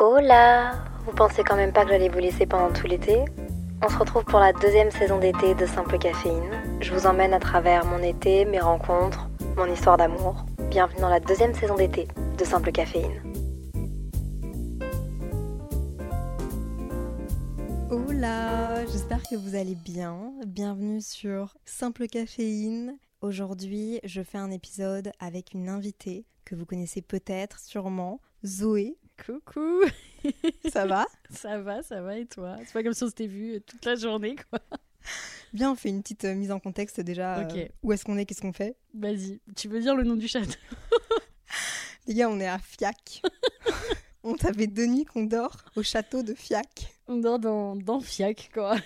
Hola Vous pensez quand même pas que j'allais vous laisser pendant tout l'été? On se retrouve pour la deuxième saison d'été de Simple Caféine. Je vous emmène à travers mon été, mes rencontres, mon histoire d'amour. Bienvenue dans la deuxième saison d'été de Simple Caféine. Hola, j'espère que vous allez bien. Bienvenue sur Simple Caféine. Aujourd'hui, je fais un épisode avec une invitée que vous connaissez peut-être, sûrement, Zoé. Coucou Ça va? Ça va, ça va et toi? C'est pas comme si on s'était vu toute la journée quoi. Bien, on fait une petite euh, mise en contexte déjà. Ok. euh, où est-ce qu'on est, qu'est-ce qu'on fait? Vas-y, tu veux dire le nom du château? Les gars, on est à Fiac. on t'avait deux nuits qu'on dort au château de Fiac. On dort dans, dans Fiac quoi.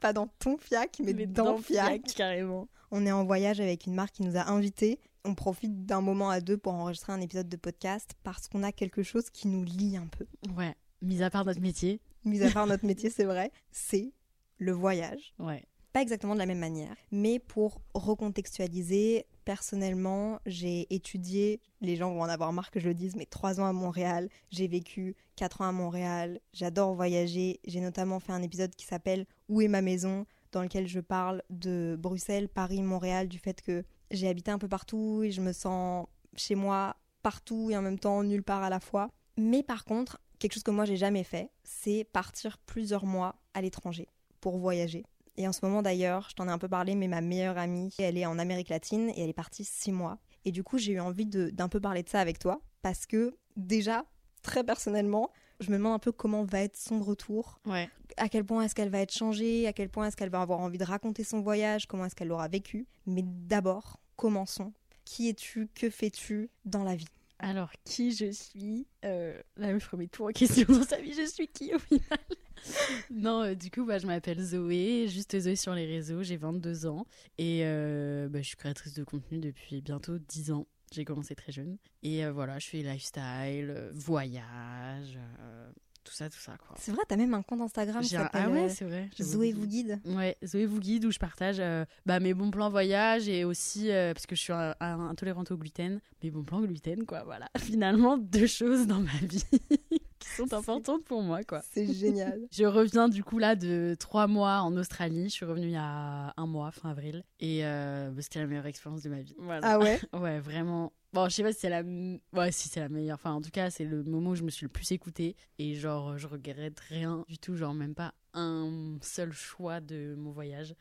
Pas dans ton Fiac, mais, Mais dans, Fiac. carrément. On est en voyage avec une marque qui nous a invités. On profite d'un moment à deux pour enregistrer un épisode de podcast parce qu'on a quelque chose qui nous lie un peu. Ouais, mis à part notre métier. Mis à part notre métier, c'est vrai, c'est le voyage. Ouais. Pas exactement de la même manière, mais pour recontextualiser, personnellement, j'ai étudié, les gens vont en avoir marre que je le dise, mais trois ans à Montréal, j'ai vécu quatre ans à Montréal, j'adore voyager, j'ai notamment fait un épisode qui s'appelle Où est ma maison dans lequel je parle de Bruxelles, Paris, Montréal, du fait que j'ai habité un peu partout et je me sens chez moi partout et en même temps nulle part à la fois. Mais par contre, quelque chose que moi j'ai jamais fait, c'est partir plusieurs mois à l'étranger pour voyager. Et en ce moment d'ailleurs, je t'en ai un peu parlé, mais ma meilleure amie, elle est en Amérique latine et elle est partie six mois. Et du coup, j'ai eu envie d'un peu parler de ça avec toi parce que déjà, très personnellement, je me demande un peu comment va être son retour Ouais. à quel point est-ce qu'elle va être changée, à quel point est-ce qu'elle va avoir envie de raconter son voyage, comment est-ce qu'elle l'aura vécu? Mais d'abord, commençons. Qui es-tu? Que fais-tu dans la vie? Alors, qui je suis? Euh, Là, je remets tout en question dans sa vie. Je suis qui au final? Non, euh, du coup, bah, je m'appelle Zoé, juste Zoé sur les réseaux. J'ai 22 ans et euh, bah, je suis créatrice de contenu depuis bientôt 10 ans. J'ai commencé très jeune. Et euh, voilà, je fais lifestyle, euh, voyage, euh, tout ça, tout ça, quoi. C'est vrai, t'as même un compte Instagram qui un- Ah ouais, c'est vrai. Zoé vous guide. Ouais, Zoé vous guide où je partage euh, bah, mes bons plans voyage et aussi, parce que je suis un- un- intolérante au gluten, mes bons plans gluten, quoi, voilà. Finalement, deux choses dans ma vie qui sont importantes pour moi, quoi. C'est génial. Je reviens du coup là de trois mois en Australie, je suis revenue il y a un mois, fin avril, et euh, bah, c'était la meilleure expérience de ma vie. Voilà. ah ouais? Ouais, vraiment. Bon, je sais pas si c'est la, ouais, si c'est la meilleure. Enfin, en tout cas, c'est le moment où je me suis le plus écoutée. Et genre, je regrette rien du tout. Genre, même pas un seul choix de mon voyage.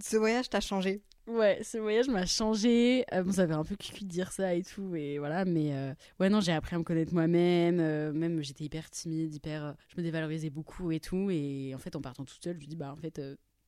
Ce voyage t'a changé. Ouais, ce voyage m'a changé. Euh, bon, ça fait un peu cucu de dire ça et tout. Et voilà, mais euh, ouais, non, j'ai appris à me connaître moi-même. euh, même, j'étais hyper timide, hyper. euh, je me dévalorisais beaucoup et tout. Et en fait, en partant toute seule, je me dis, bah, en fait.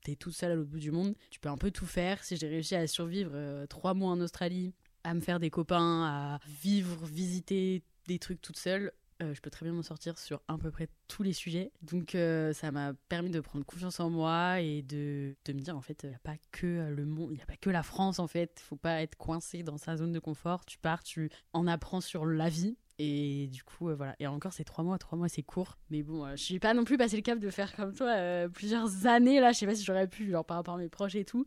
T'es toute seule à l'autre bout du monde, tu peux un peu tout faire. Si j'ai réussi à survivre trois mois en Australie, à me faire des copains, à vivre, visiter des trucs toute seule, euh, je peux très bien m'en sortir sur à peu près tous les sujets. Donc euh, ça m'a permis de prendre confiance en moi et de, de me dire en fait, il n'y a pas que euh, le monde, il n'y a pas que la France en fait. faut pas être coincé dans sa zone de confort. Tu pars, tu en apprends sur la vie. Et du coup, voilà. Et encore, c'est trois mois. Trois mois, c'est court. Mais bon, je suis pas non plus passé le cap de faire comme toi plusieurs années là. Je sais pas si j'aurais pu, genre par rapport à mes proches et tout.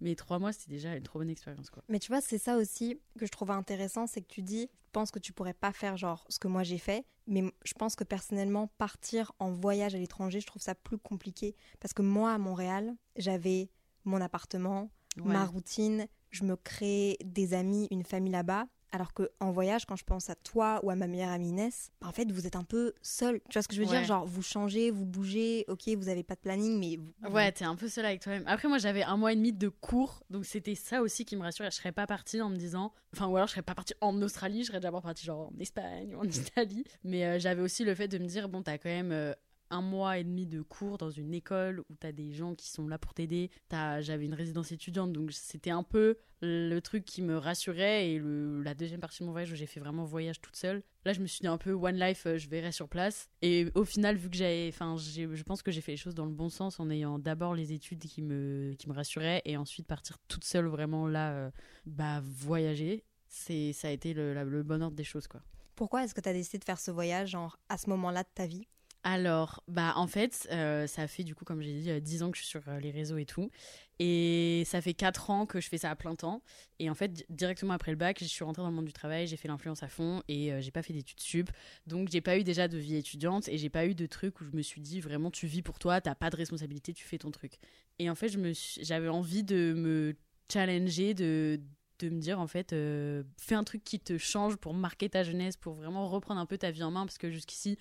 Mais trois mois, c'était déjà une trop bonne expérience, quoi. Mais tu vois, c'est ça aussi que je trouve intéressant, c'est que tu dis, je pense que tu pourrais pas faire genre ce que moi j'ai fait, mais je pense que personnellement, partir en voyage à l'étranger, je trouve ça plus compliqué. Parce que moi, à Montréal, j'avais mon appartement, ma routine, je me crée des amis, une famille là-bas. Alors que en voyage, quand je pense à toi ou à ma meilleure amie Inès, bah, en fait, vous êtes un peu seul. Tu vois ce que je veux dire? Genre, vous changez, vous bougez, ok, vous avez pas de planning, mais vous- Ouais, t'es un peu seule avec toi-même. Après, moi, j'avais un mois et demi de cours, donc c'était ça aussi qui me rassurait. Je serais pas partie en me disant, enfin, ou alors je serais pas partie en Australie, je serais d'abord partie genre en Espagne ou en Italie. Mais euh, j'avais aussi le fait de me dire, bon, t'as quand même euh, un mois et demi de cours dans une école où t'as des gens qui sont là pour t'aider. J'avais une résidence étudiante, donc c'était un peu le truc qui me rassurait. Et la deuxième partie de mon voyage où j'ai fait vraiment voyage toute seule, là je me suis dit un peu one life, euh, je verrai sur place. Et au final, vu que j'avais, enfin, je pense que j'ai fait les choses dans le bon sens en ayant d'abord les études qui me, qui me rassuraient et ensuite partir toute seule vraiment là, euh, bah voyager. Ça a été le bon ordre des choses quoi. Pourquoi est-ce que tu as décidé de faire ce voyage genre, à ce moment-là de ta vie? Alors, bah en fait, euh, ça fait du coup, comme j'ai dit, euh, 10 ans que je suis sur euh, les réseaux et tout. Et ça fait 4 ans que je fais ça à plein temps. Et en fait, di- directement après le bac, je suis rentrée dans le monde du travail, j'ai fait l'influence à fond et euh, j'ai pas fait d'études sup. Donc, j'ai pas eu déjà de vie étudiante et j'ai pas eu de truc où je me suis dit vraiment, tu vis pour toi, t'as pas de responsabilité, tu fais ton truc. Et en fait, j'avais envie de me challenger, de de me dire en fait euh, fais un truc qui te change pour marquer ta jeunesse pour vraiment reprendre un peu ta vie en main parce que jusqu'ici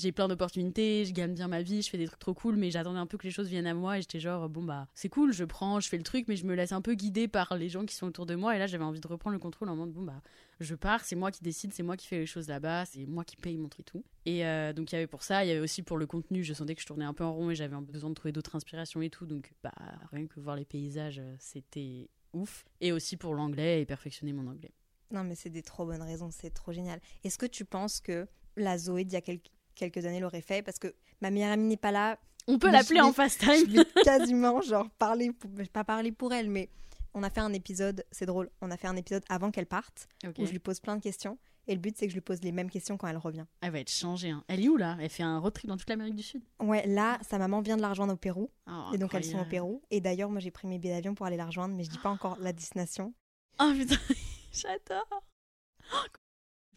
j'ai plein d'opportunités, je gagne bien ma vie, je fais des trucs trop cool, mais j'attendais un peu que les choses viennent à moi et j'étais genre, bon bah c'est cool, je prends, je fais le truc, mais je me laisse un peu guider par les gens qui sont autour de moi. Et là j'avais envie de reprendre le contrôle en mode, bon bah je pars, c'est moi qui décide, c'est moi qui fais les choses là-bas, c'est moi qui paye mon truc et tout. Et euh, donc il y avait pour ça, il y avait aussi pour le contenu, je sentais que je tournais un peu en rond et j'avais besoin de trouver d'autres inspirations et tout. Donc bah rien que voir les paysages, euh, c'était ouf. Et aussi pour l'anglais et perfectionner mon anglais. Non, mais c'est des trop bonnes raisons, c'est trop génial. Est-ce que tu penses que la Zoé d'il y a quel- quelques années l'aurait fait Parce que ma meilleure amie n'est pas là, On peut l'appeler en fast je time. vais quasiment genre parler, pour- pas parler pour elle, mais on a fait un épisode, c'est drôle, on a fait un épisode avant qu'elle parte, où je lui pose plein de questions. Et le but, c'est que je lui pose les mêmes questions quand elle revient. Elle va être changée. hein. Elle est où là? Elle fait un road trip dans toute l'Amérique du Sud? Ouais, là, sa maman vient de la rejoindre au Pérou. Oh, et donc, elles sont au. Pérou. Et d'ailleurs, moi, j'ai pris mes billets d'avion pour aller la rejoindre, mais je dis pas encore la destination. Oh putain, j'adore.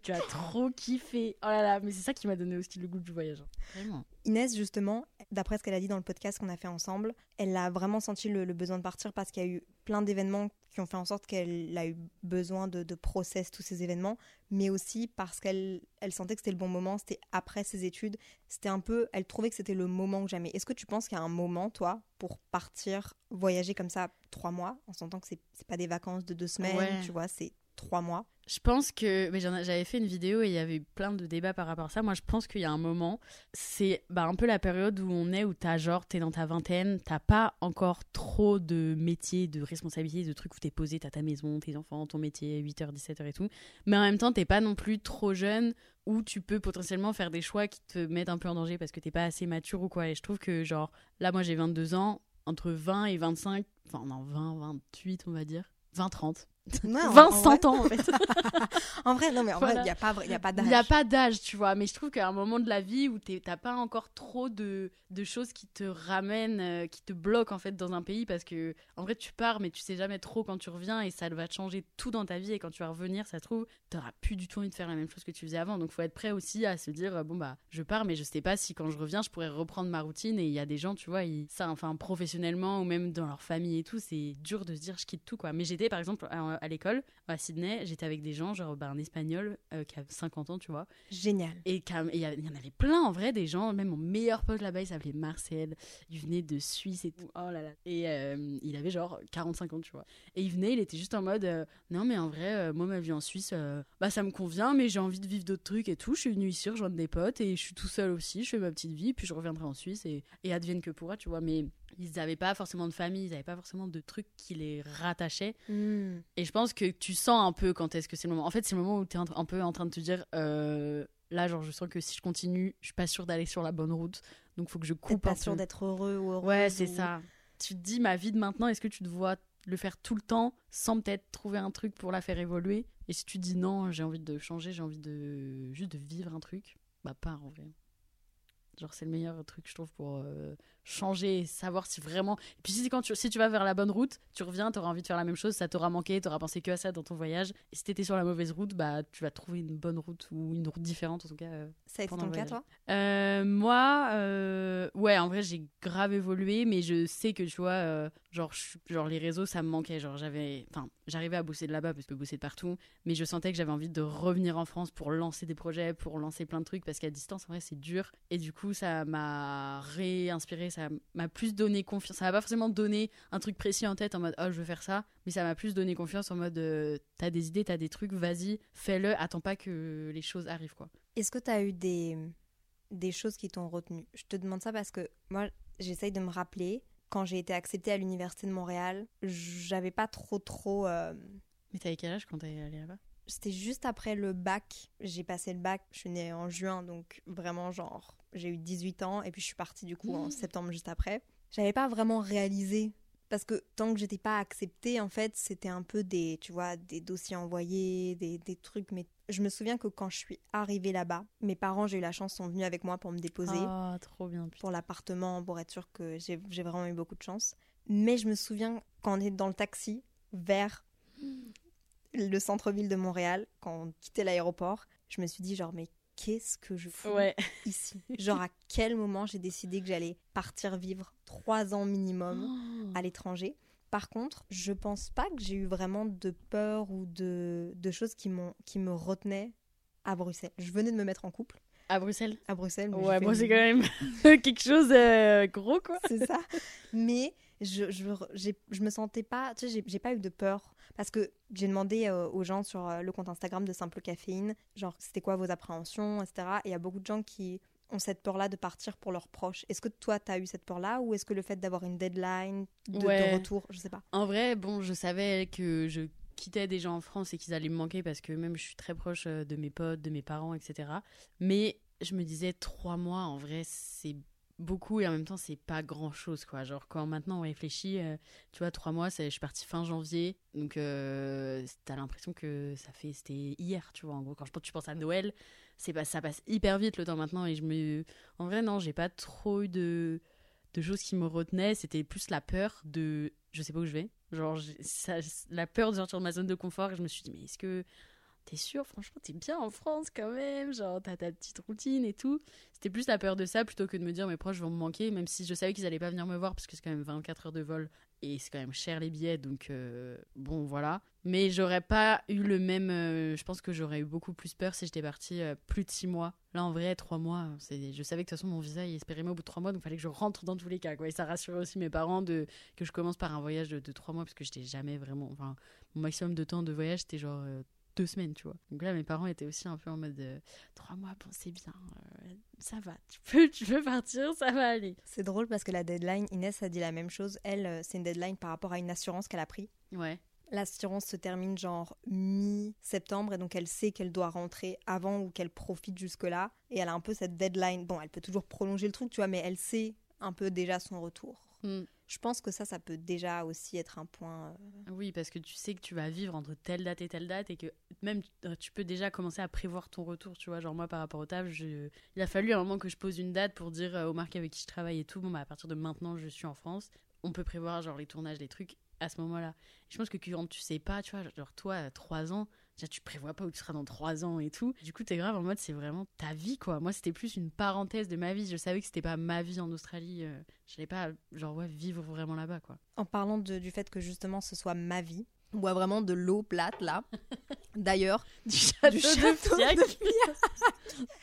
Tu as trop kiffé. Oh là là, mais c'est ça qui m'a donné aussi le goût du voyage. hein. Vraiment. Inès, justement, d'après ce qu'elle a dit dans le podcast qu'on a fait ensemble, elle a vraiment senti le, le besoin de partir parce qu'il y a eu plein d'événements qui ont fait en sorte qu'elle a eu besoin de, de process tous ces événements, mais aussi parce qu'elle elle sentait que c'était le bon moment, c'était après ses études, c'était un peu, elle trouvait que c'était le moment ou jamais. Est-ce que tu penses qu'il y a un moment, toi, pour partir voyager comme ça trois mois, en sentant que c'est c'est pas des vacances de deux semaines, Ouais. tu vois, c'est trois mois Je pense que. Mais j'avais fait une vidéo et il y avait eu plein de débats par rapport à ça. Moi, je pense qu'il y a un moment. C'est bah, un peu la période où on est, où t'as genre, t'es dans ta vingtaine, t'as pas encore trop de métiers, de responsabilités, de trucs où t'es posé, t'as ta maison, tes enfants, ton métier, 8h, 17h et tout. Mais en même temps, t'es pas non plus trop jeune où tu peux potentiellement faire des choix qui te mettent un peu en danger parce que t'es pas assez mature ou quoi. Et je trouve que, genre, là, moi j'ai 22 ans, entre 20 et 25, enfin, non, 20, 28, on va dire. 20, 30. Ouais, en- 20, en 100 vrai- ans en fait. En vrai, non, mais en vrai, il n'y a pas, il y a pas Il d'âge. n'y a pas d'âge, tu vois. Mais je trouve qu'à un moment de la vie où t'es- t'as pas encore trop de, de choses qui te ramènent, euh, qui te bloquent en fait dans un pays parce que en vrai tu pars mais tu sais jamais trop quand tu reviens et ça va te changer tout dans ta vie et quand tu vas revenir, ça se trouve, t'auras plus du tout envie de faire la même chose que tu faisais avant. Donc faut être prêt aussi à se dire bon bah je pars mais je sais pas si quand je reviens je pourrais reprendre ma routine et il y a des gens, tu vois, ils, ça enfin professionnellement ou même dans leur famille et tout, c'est dur de se dire je quitte tout quoi. Mais j'étais par exemple à l'école à Sydney, j'étais avec des gens genre bah, un espagnol euh, qui a 50 ans, tu vois. Génial. Et il y, en avait plein en vrai, des gens, même mon meilleur pote là-bas, il s'appelait Marcel, il venait de Suisse et tout, oh là là. Et euh, il avait genre 45 ans, tu vois. Et il venait, il était juste en mode, euh, non mais en vrai, euh, moi ma vie en Suisse, euh, bah ça me convient, mais j'ai envie de vivre d'autres trucs et tout. Je suis venu ici rejoindre des potes et je suis tout seul aussi, je fais ma petite vie, puis je reviendrai en Suisse et, et advienne que pourra, tu vois. Mais ils n'avaient pas forcément de famille, ils n'avaient pas forcément de trucs qui les rattachaient. Hmm. Et je pense que tu sens un peu quand est-ce que c'est le moment. En fait, c'est le moment où tu es un peu en train de te dire euh, là, genre, je sens que si je continue, je suis pas sûre d'aller sur la bonne route. Donc, faut que je coupe pas un sûr peu. d'être heureux ou heureuse. Ouais, c'est ou- ça. Tu te dis, ma vie de maintenant, est-ce que tu te vois le faire tout le temps sans peut-être trouver un truc pour la faire évoluer? Et si tu dis non, j'ai envie de changer, j'ai envie de juste de vivre un truc, bah, pars en vrai. Genre, c'est le meilleur truc, je trouve, pour euh, changer savoir si vraiment. Et puis, si, quand tu, si tu vas vers la bonne route, tu reviens, tu auras envie de faire la même chose, ça t'aura manqué, tu auras pensé que à ça dans ton voyage. Et si t'étais sur la mauvaise route, bah, tu vas trouver une bonne route ou une route différente, en tout cas. euh, Ça a été ton cas, toi? Euh, moi, euh, ouais, en vrai, j'ai grave évolué, mais je sais que tu vois, genre, genre les réseaux, ça me manquait. Genre, j'avais, enfin, j'arrivais à bosser de là-bas parce que je peux bosser de partout, mais je sentais que j'avais envie de revenir en France pour lancer des projets, pour lancer plein de trucs, parce qu'à distance, en vrai, c'est dur. Et du coup, ça m'a réinspiré, ça m'a plus donné confiance. Ça m'a pas forcément donné un truc précis en tête en mode, oh, je veux faire ça, mais ça m'a plus donné confiance en mode, euh, t'as des idées, t'as des trucs, vas-y, fais-le, attends pas que les choses arrivent, quoi. Est-ce que tu as eu des, des choses qui t'ont retenu. Je te demande ça parce que moi, j'essaye de me rappeler, quand j'ai été acceptée à l'Université de Montréal, j'avais pas trop, trop. euh, Mais t'avais quel âge quand t'es allé là-bas? C'était juste après le bac. J'ai passé le bac, je suis née en juin, donc vraiment, genre, j'ai eu 18 ans, et puis je suis partie du coup en Mmh. septembre juste après. J'avais pas vraiment réalisé. Parce que tant que j'étais pas acceptée, en fait, c'était un peu des, tu vois, des dossiers envoyés, des, des trucs. Mais je me souviens que quand je suis arrivée là-bas, mes parents, j'ai eu la chance, sont venus avec moi pour me déposer Oh, trop bien. putain. pour l'appartement, pour être sûr que j'ai j'ai vraiment eu beaucoup de chance. Mais je me souviens quand on est dans le taxi vers le centre-ville de Montréal, quand on quittait l'aéroport, je me suis dit genre mais qu'est-ce que je fous Ouais. ici? Genre à quel moment j'ai décidé que j'allais partir vivre trois ans minimum Oh. à l'étranger? Par contre, je pense pas que j'ai eu vraiment de peur ou de, de choses qui, qui me retenaient à Bruxelles. Je venais de me mettre en couple À Bruxelles? À Bruxelles. mais Ouais, bon, c'est quand même quelque chose euh, gros, quoi. c'est ça. Mais je, je, j'ai- je me sentais pas, tu sais, j'ai pas eu de peur. Parce que j'ai demandé euh, aux gens sur euh, le compte Instagram de Simple Caféine, genre, c'était quoi vos appréhensions, etc. Et il y a beaucoup de gens qui ont cette peur-là de partir pour leurs proches. Est-ce que toi, t'as eu cette peur-là ou est-ce que le fait d'avoir une deadline de, de Ouais. retour, je sais pas. En vrai, bon, je savais que je quittais des gens en France et qu'ils allaient me manquer parce que même je suis très proche euh, de mes potes, de mes parents, etc. Mais je me disais, trois mois, en vrai, c'est beaucoup et en même temps, c'est pas grand chose, quoi. Genre, quand maintenant on réfléchit, euh, tu vois, trois mois, je suis partie fin janvier. Donc, euh, t'as l'impression que ça fait, c'était hier, tu vois. En gros, quand je, tu penses à Noël, c'est pas, ça passe hyper vite le temps maintenant et je me. En vrai, non, j'ai pas trop eu de de choses qui me retenaient, c'était plus la peur de je sais pas où je vais. Genre, la peur de sortir de ma zone de confort. Et je me suis dit, mais est-ce que t'es sûr Franchement, t'es bien en France quand même. Genre, t'as ta petite routine et tout. C'était plus la peur de ça plutôt que de me dire, mes proches vont me manquer, même si je savais qu'ils allaient pas venir me voir parce que c'est quand même 24 heures de vol et c'est quand même cher les billets. Donc, euh, bon, voilà. Mais j'aurais pas eu le même. euh, je pense que j'aurais eu beaucoup plus peur si j'étais partie euh, plus de 6 mois. Là, en vrai, 3 mois, je savais que de toute façon, mon visa il espérait au bout de 3 mois, donc il fallait que je rentre dans tous les cas. Et ça rassurait aussi mes parents de, que je commence par un voyage de, de 3 mois, parce que j'étais jamais vraiment. Enfin, mon maximum de temps de voyage, c'était genre. Deux semaines, tu vois. Donc là, mes parents étaient aussi un peu en mode euh, trois mois, bon, c'est bien, euh, ça va, tu peux, tu peux partir, ça va aller. C'est drôle parce que la deadline, Inès a dit la même chose. Elle, euh, c'est une deadline par rapport à une assurance qu'elle a pris. Ouais. L'assurance se termine genre mi-septembre et donc elle sait qu'elle doit rentrer avant ou qu'elle profite jusque-là. Et elle a un peu cette deadline. Bon, elle peut toujours prolonger le truc, tu vois, mais elle sait un peu déjà son retour. Mm. Je pense que ça, ça peut déjà aussi être un point. euh, Oui, parce que tu sais que tu vas vivre entre telle date et telle date et que même euh, tu peux déjà commencer à prévoir ton retour, tu vois. Genre moi, par rapport au taf, il a fallu un moment que je pose une date pour dire euh, aux marques avec qui je travaille et tout, bon, bah, à partir de maintenant, je suis en France. On peut prévoir genre les tournages, les trucs à ce moment-là. Je pense que quand tu sais pas, tu vois, genre toi, à 3 ans, déjà tu prévois pas où tu seras dans 3 ans et tout. Du coup, t'es grave en mode, c'est vraiment ta vie, quoi. Moi, c'était plus une parenthèse de ma vie. Je savais que c'était pas ma vie en Australie. euh, J'allais pas, genre, ouais, vivre vraiment là-bas, quoi. En parlant de- du fait que justement ce soit ma vie, on boit vraiment de l'eau plate là. D'ailleurs, Du château, du château de Fiac. de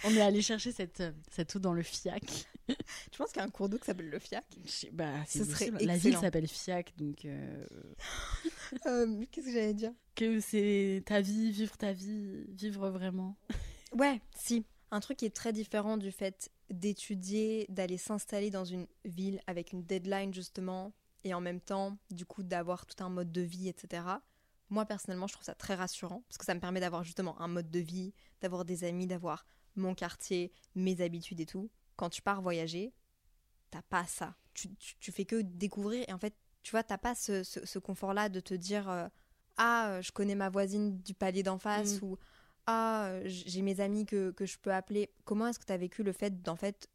On est allé chercher cette, euh, cette eau dans le Fiac. je pense qu'il y a un cours d'eau qui s'appelle le FIAC. Bah, Ce serait. La ville s'appelle Fiac, donc euh, Euh, Qu'est-ce que j'allais dire? que c'est ta vie, vivre ta vie, vivre vraiment. Ouais, si. Un truc qui est très différent du fait d'étudier, d'aller s'installer dans une ville avec une deadline justement, et en même temps, du coup, d'avoir tout un mode de vie, etc. Moi, personnellement, je trouve ça très rassurant, parce que ça me permet d'avoir justement un mode de vie, d'avoir des amis, d'avoir mon quartier, mes habitudes et tout. Quand tu pars voyager, t'as pas ça. Tu, tu, tu fais que découvrir, et en fait, tu vois, t'as pas ce, ce, ce confort-là de te dire euh, Ah, euh, je connais ma voisine du palier d'en face, Mm. ou Ah, euh, j'ai mes amis que, que je peux appeler. Comment est-ce que tu as vécu le fait d'en fait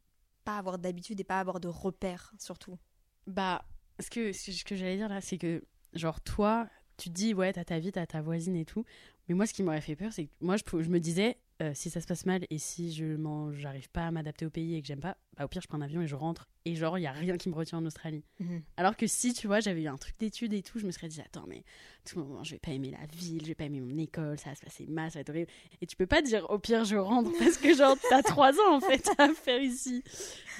pas avoir d'habitude et pas avoir de repères, surtout? Bah, ce que, ce que j'allais dire là, c'est que, genre, toi, tu te dis, ouais, t'as ta vie, t'as ta voisine et tout. Mais moi, ce qui m'aurait fait peur, c'est que moi, je, je me disais, si ça se passe mal et si je j'arrive pas à m'adapter au pays et que j'aime pas, bah, au pire, je prends un avion et je rentre. Et genre, il y a rien qui me retient en Australie. Mhm. Alors que si, tu vois, j'avais eu un truc d'études et tout, je me serais dit, attends, mais tout le moment, je vais pas aimer la ville, je vais pas aimer mon école, ça va se passer mal, ça va être horrible. Et tu peux pas dire, au pire, je rentre, parce que genre, t'as trois ans, en fait, à faire ici.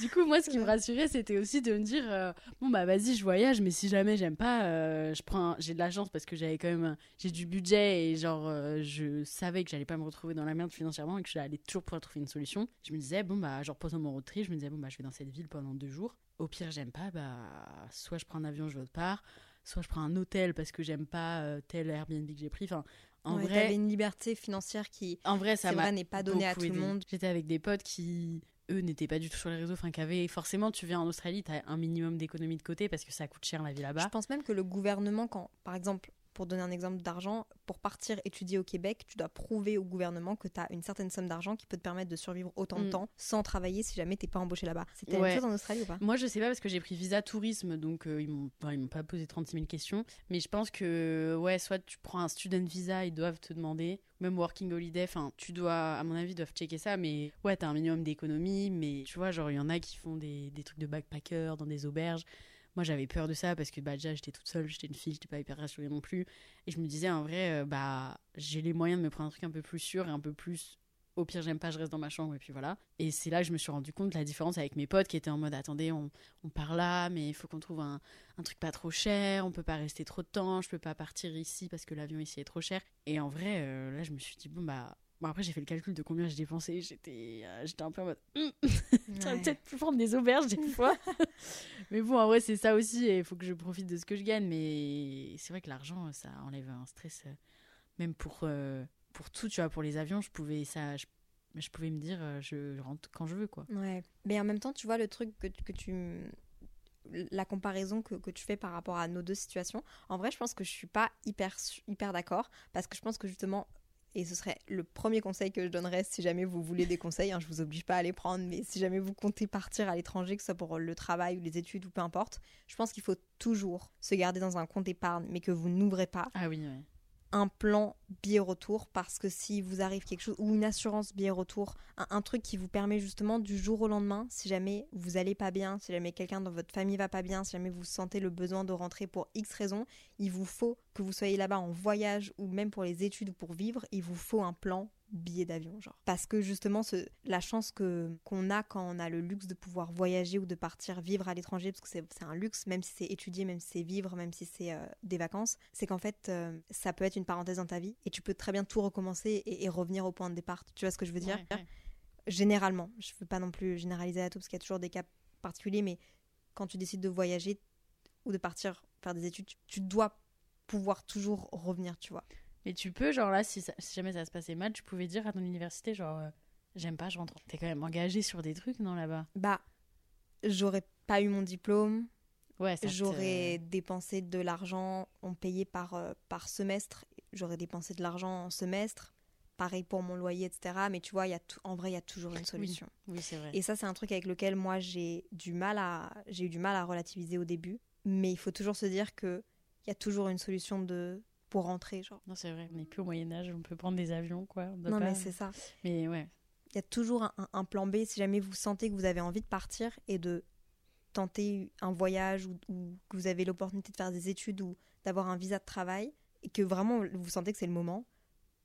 Du coup, moi, ce qui me rassurait, c'était aussi de me dire, euh, bon, bah, vas-y, je voyage, mais si jamais j'aime pas, euh, je prends, j'ai de la chance parce que j'avais quand même, j'ai du budget et genre, euh, je savais que j'allais pas me retrouver dans la merde financièrement et que j'allais toujours pouvoir trouver une solution. Je me disais, bon, bah, genre, pendant mon road trip, je me disais, bon, bah, je vais dans cette ville pendant deux jours. Au pire, j'aime pas, bah, soit je prends un avion, je vais autre part, soit je prends un hôtel parce que j'aime pas euh, tel Airbnb que j'ai pris. Enfin, en Ouais, vrai, t'avais une liberté financière qui, en vrai, ça n'est pas donnée à tout le monde. J'étais avec des potes qui, eux, n'étaient pas du tout sur les réseaux, enfin, qui avaient forcément, tu viens en Australie, t'as un minimum d'économie de côté parce que ça coûte cher la vie Je là-bas. pense même que le gouvernement, quand, par exemple, pour donner un exemple d'argent, pour partir étudier au Québec, tu dois prouver au gouvernement que tu as une certaine somme d'argent qui peut te permettre de survivre autant de Mm. temps sans travailler si jamais t'es pas embauché là-bas. C'était la Ouais. même chose en Australie ou pas? Moi, je sais pas parce que j'ai pris visa tourisme, donc euh, ils m'ont enfin, m'ont pas posé 36 000 questions. Mais je pense que, ouais, soit tu prends un student visa, ils doivent te demander, même working holiday, enfin, tu dois, à mon avis, ils doivent checker ça. Mais ouais, t'as un minimum d'économie, mais tu vois, genre, il y en a qui font des, des trucs de backpacker dans des auberges. Moi, j'avais peur de ça parce que bah, déjà, j'étais toute seule, j'étais une fille, j'étais pas hyper rassurée non plus. Et je me disais, en vrai, euh, bah, j'ai les moyens de me prendre un truc un peu plus sûr et un peu plus. Au pire, j'aime pas, je reste dans ma chambre et puis voilà. Et c'est là que je me suis rendu compte de la différence avec mes potes qui étaient en mode attendez, on, on part là, mais il faut qu'on trouve un, un truc pas trop cher, on peut pas rester trop de temps, je peux pas partir ici parce que l'avion ici est trop cher. Et en vrai, euh, là, je me suis dit bon bah. Bon, après, j'ai fait le calcul de combien j'ai dépensé. J'étais euh, j'étais un peu en mode. J'aurais Ouais. peut-être pu prendre des auberges des fois. mais bon, en vrai, c'est ça aussi. Il faut que je profite de ce que je gagne. Mais c'est vrai que l'argent, ça enlève un stress. euh, même pour, euh, pour tout, tu vois, pour les avions, je pouvais, ça, je, je pouvais me dire, je rentre quand je veux, quoi. Ouais. Mais en même temps, tu vois le truc que, que tu. La comparaison que, que tu fais par rapport à nos deux situations, en vrai, je pense que je suis pas hyper, hyper d'accord parce que je pense que justement, et ce serait le premier conseil que je donnerais si jamais vous voulez des conseils, hein, je vous oblige pas à les prendre, mais si jamais vous comptez partir à l'étranger, que ce soit pour le travail ou les études ou peu importe, je pense qu'il faut toujours se garder dans un compte épargne, mais que vous n'ouvrez pas Ah oui, ouais. Un plan billet-retour parce que si vous arrive quelque chose ou une assurance billet-retour, un, un truc qui vous permet justement du jour au lendemain, si jamais vous allez pas bien, si jamais quelqu'un dans votre famille va pas bien, si jamais vous sentez le besoin de rentrer pour X raisons, il vous faut que vous soyez là-bas en voyage ou même pour les études ou pour vivre, il vous faut un plan billet d'avion genre. Parce que justement ce, la chance que qu'on a quand on a le luxe de pouvoir voyager ou de partir vivre à l'étranger parce que c'est un luxe même si c'est étudier même si c'est vivre même si c'est euh, des vacances c'est qu'en fait euh, ça peut être une parenthèse dans ta vie et tu peux très bien tout recommencer et, et revenir au point de départ. Tu vois ce que je veux dire? Ouais, ouais. généralement je veux pas non plus généraliser à tout parce qu'il y a toujours des cas particuliers mais quand tu décides de voyager ou de partir faire des études tu, tu dois pouvoir toujours revenir tu vois Mais tu peux, genre là, si, ça- si jamais ça se passait mal, tu pouvais dire à ton université, genre, euh, j'aime pas, je rentre. T'es quand même engagé sur des trucs, non, là-bas? Bah j'aurais pas eu mon diplôme Ouais, J'aurais dépensé de l'argent, on payait par, euh, par semestre, j'aurais dépensé de l'argent en semestre, pareil pour mon loyer, etc. Mais tu vois, y a en vrai, il y a toujours une solution. Oui, c'est vrai. Et ça, c'est un truc avec lequel moi, j'ai du mal à, j'ai eu du mal à relativiser au début. Mais il faut toujours se dire que il y a toujours une solution de, pour rentrer. Genre. Non, c'est vrai, on n'est plus au Moyen-Âge, on peut prendre des avions, quoi. on Non, pas- mais c'est ça. Mais ouais. Il y a toujours un, un- un plan B si jamais vous sentez que vous avez envie de partir et de tenter un voyage ou, ou que vous avez l'opportunité de faire des études ou d'avoir un visa de travail et que vraiment vous sentez que c'est le moment,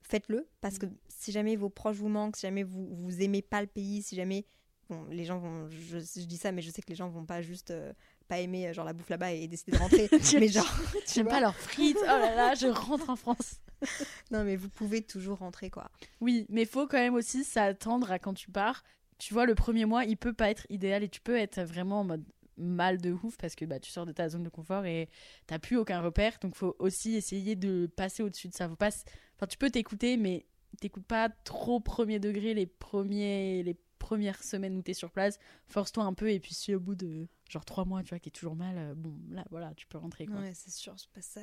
faites-le parce que si jamais vos proches vous manquent, si jamais vous, vous aimez pas le pays, si jamais bon, les gens vont, je, je dis ça, mais je sais que les gens vont pas juste euh, pas aimer euh, genre la bouffe là-bas et décider de rentrer, mais genre tu J'aime pas leurs frites, oh là là, je rentre en France. non mais vous pouvez toujours rentrer quoi. Oui, mais faut quand même aussi s'attendre à quand tu pars. Tu vois, le premier mois, il peut pas être idéal et tu peux être vraiment en mode mal de ouf parce que bah, tu sors de ta zone de confort et t'as plus aucun repère. Donc faut aussi essayer de passer au-dessus de ça. Faut pas... Enfin, tu peux t'écouter, mais t'écoutes pas trop premier degré les, premiers... les premières semaines où t'es sur place. Force-toi un peu et puis si au bout de genre trois mois, tu vois, que t'es toujours mal, euh, bon, là, voilà, tu peux rentrer quoi. Ouais, c'est sûr,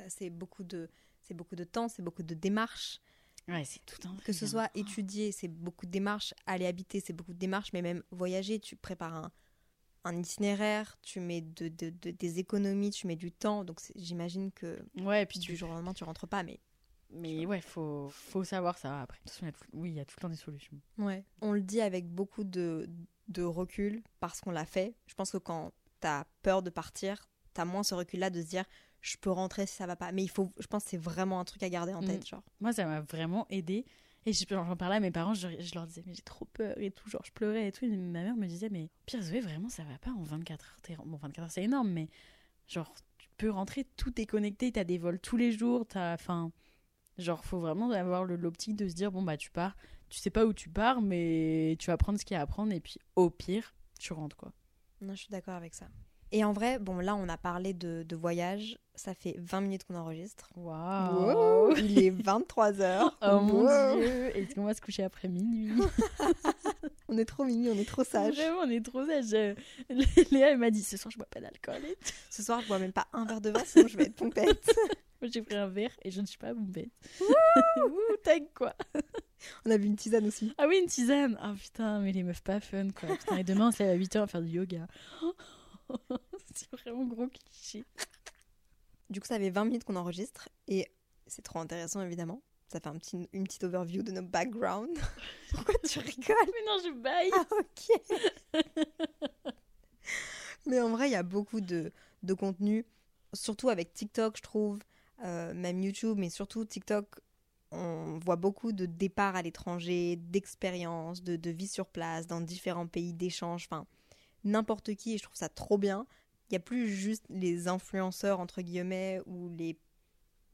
c'est beaucoup de c'est beaucoup de temps, c'est beaucoup de démarches. Ouais, c'est tout un Que ce soit étudier, c'est beaucoup de démarches, aller habiter, c'est beaucoup de démarches, mais même voyager, tu prépares un, un itinéraire, tu mets de, de- de- des économies, tu mets du temps, donc j'imagine que Ouais, et puis du tu jour au lendemain tu rentres pas, mais Mais ouais, faut, faut savoir ça après. De toute façon, il y a tout- oui, il y a tout le temps des solutions. Ouais. On le dit avec beaucoup de, de recul parce qu'on l'a fait. Je pense que quand t'as peur de partir, t'as moins ce recul-là de se dire je peux rentrer si ça va pas. Mais il faut, je pense que c'est vraiment un truc à garder en Mm. tête. Genre. Moi, ça m'a vraiment aidé. Et je- j'en parlais à mes parents, je, je leur disais, mais j'ai trop peur et tout. Genre, je pleurais et tout. Et ma mère me disait, mais pire, Zoé, vraiment, ça va pas en 24 heures. T'es- Bon, 24 heures, c'est énorme, mais genre, tu peux rentrer, tout est connecté, t'as des vols tous les jours. T'as, enfin, genre, faut vraiment avoir l'optique de se dire, bon, bah, tu pars, tu sais pas où tu pars, mais tu vas prendre ce qu'il y a à prendre. Et puis, au pire, tu rentres, quoi. Non, je suis d'accord avec ça. Et en vrai, bon, là, on a parlé de, de voyage. Ça fait 20 minutes qu'on enregistre. Waouh! Il est 23h. Oh mon dieu! Est-ce qu'on va se coucher après minuit? On est trop mimi, on est trop sage. Vraiment, on est trop sage. Euh, Léa, elle m'a dit ce soir, je bois pas d'alcool. Ce soir, je bois même pas un verre de vin, sinon je vais être pompette. Moi, j'ai pris un verre et je ne suis pas bombette. Ouh, tag quoi. On a bu une tisane aussi. Ah oui, une tisane. Ah putain, mais les meufs pas fun quoi. Putain, et demain, on se lève à 8h à faire du yoga. C'est vraiment gros cliché. Du coup, ça fait 20 minutes qu'on enregistre et c'est trop intéressant évidemment. Ça fait un petit, une petite overview de nos backgrounds. Pourquoi tu rigoles? Mais non, je baille. Ah ok. Mais en vrai, il y a beaucoup de, de contenu, surtout avec TikTok, je trouve, euh, même YouTube, mais surtout TikTok. On voit beaucoup de départs à l'étranger, d'expériences, de, de vie sur place, dans différents pays, d'échanges, enfin, n'importe qui, et je trouve ça trop bien. Il n'y a plus juste les influenceurs, entre guillemets, ou les,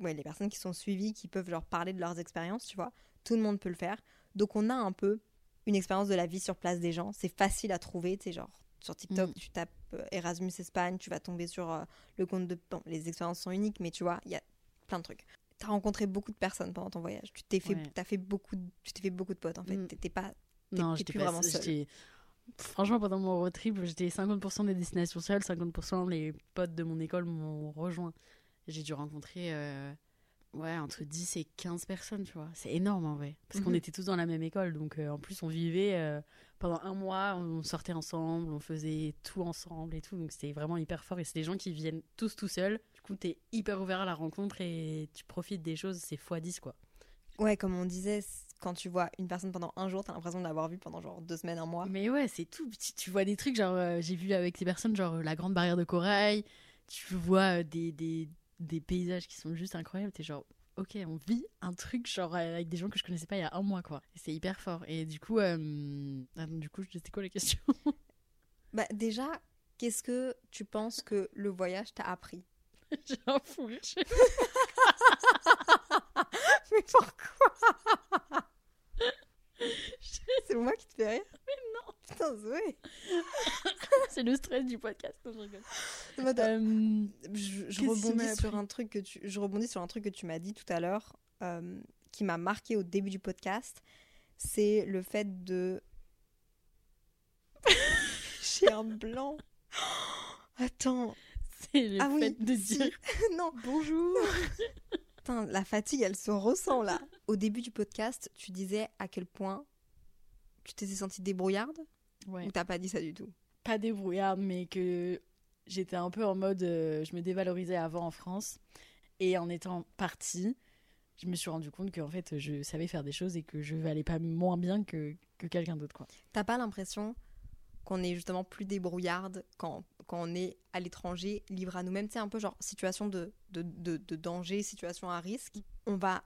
ouais, les personnes qui sont suivies, qui peuvent leur parler de leurs expériences, tu vois. Tout le monde peut le faire. Donc on a un peu une expérience de la vie sur place des gens. C'est facile à trouver, tu sais, genre sur TikTok, Mm. tu tapes euh, Erasmus Espagne, tu vas tomber sur euh, le compte de... Bon, les expériences sont uniques, mais tu vois, il y a plein de trucs. Tu as rencontré beaucoup de personnes pendant ton voyage. Tu t'es fait, Ouais. t'as fait beaucoup, de- tu t'es fait beaucoup de potes en fait. Mm. T'étais pas. Non, j'étais plus pas vraiment seule. Franchement, pendant mon road trip, j'étais 50% des destinations seules, 50% les potes de mon école m'ont rejoint. J'ai dû rencontrer euh, ouais, entre 10 et 15 personnes, tu vois. C'est énorme en vrai. Parce qu'on Mhm. était tous dans la même école. Donc euh, en plus, on vivait euh, pendant un mois, on sortait ensemble, on faisait tout ensemble et tout. Donc c'était vraiment hyper fort. Et c'est des gens qui viennent tous tout seuls. Du coup, t'es hyper ouvert à la rencontre et tu profites des choses. C'est x10 quoi. Ouais, comme on disait, quand tu vois une personne pendant un jour, t'as l'impression de l'avoir vue pendant genre deux semaines, un mois. Mais ouais, c'est tout. Tu, tu vois des trucs, genre, euh, j'ai vu avec ces personnes, genre, euh, la grande barrière de corail. Tu vois euh, des, des, des paysages qui sont juste incroyables. T'es genre, ok, on vit un truc, genre, avec des gens que je connaissais pas il y a un mois, quoi. C'est hyper fort. Et du coup, euh... ah, du coup, c'était quoi la question? Bah déjà, qu'est-ce que tu penses que le voyage t'a appris? J'ai un fou rire. Mais pourquoi C'est moi qui te fais rire Mais non Putain, Zoé C'est le stress du podcast. Non, je rigole. Non, mais attends, Euh, je, je rebondis sur un truc que tu je rebondis sur un truc que tu m'as dit tout à l'heure euh, qui m'a marqué au début du podcast c'est le fait de j'ai un blanc attends c'est le ah oui fait de si. dire non bonjour. Putain, la fatigue elle se ressent là au début du podcast tu disais à quel point tu t'étais sentie débrouillarde Ouais. ou t'as pas dit ça du tout? Pas débrouillarde, mais que j'étais un peu en mode. euh, je me dévalorisais avant en France. Et en étant partie, je me suis rendu compte qu'en fait, je savais faire des choses et que je valais pas moins bien que, que quelqu'un d'autre. quoi. T'as pas l'impression qu'on est justement plus débrouillarde quand, quand on est à l'étranger, libre à nous-mêmes sais, un peu genre situation de, de, de, de danger, situation à risque. On va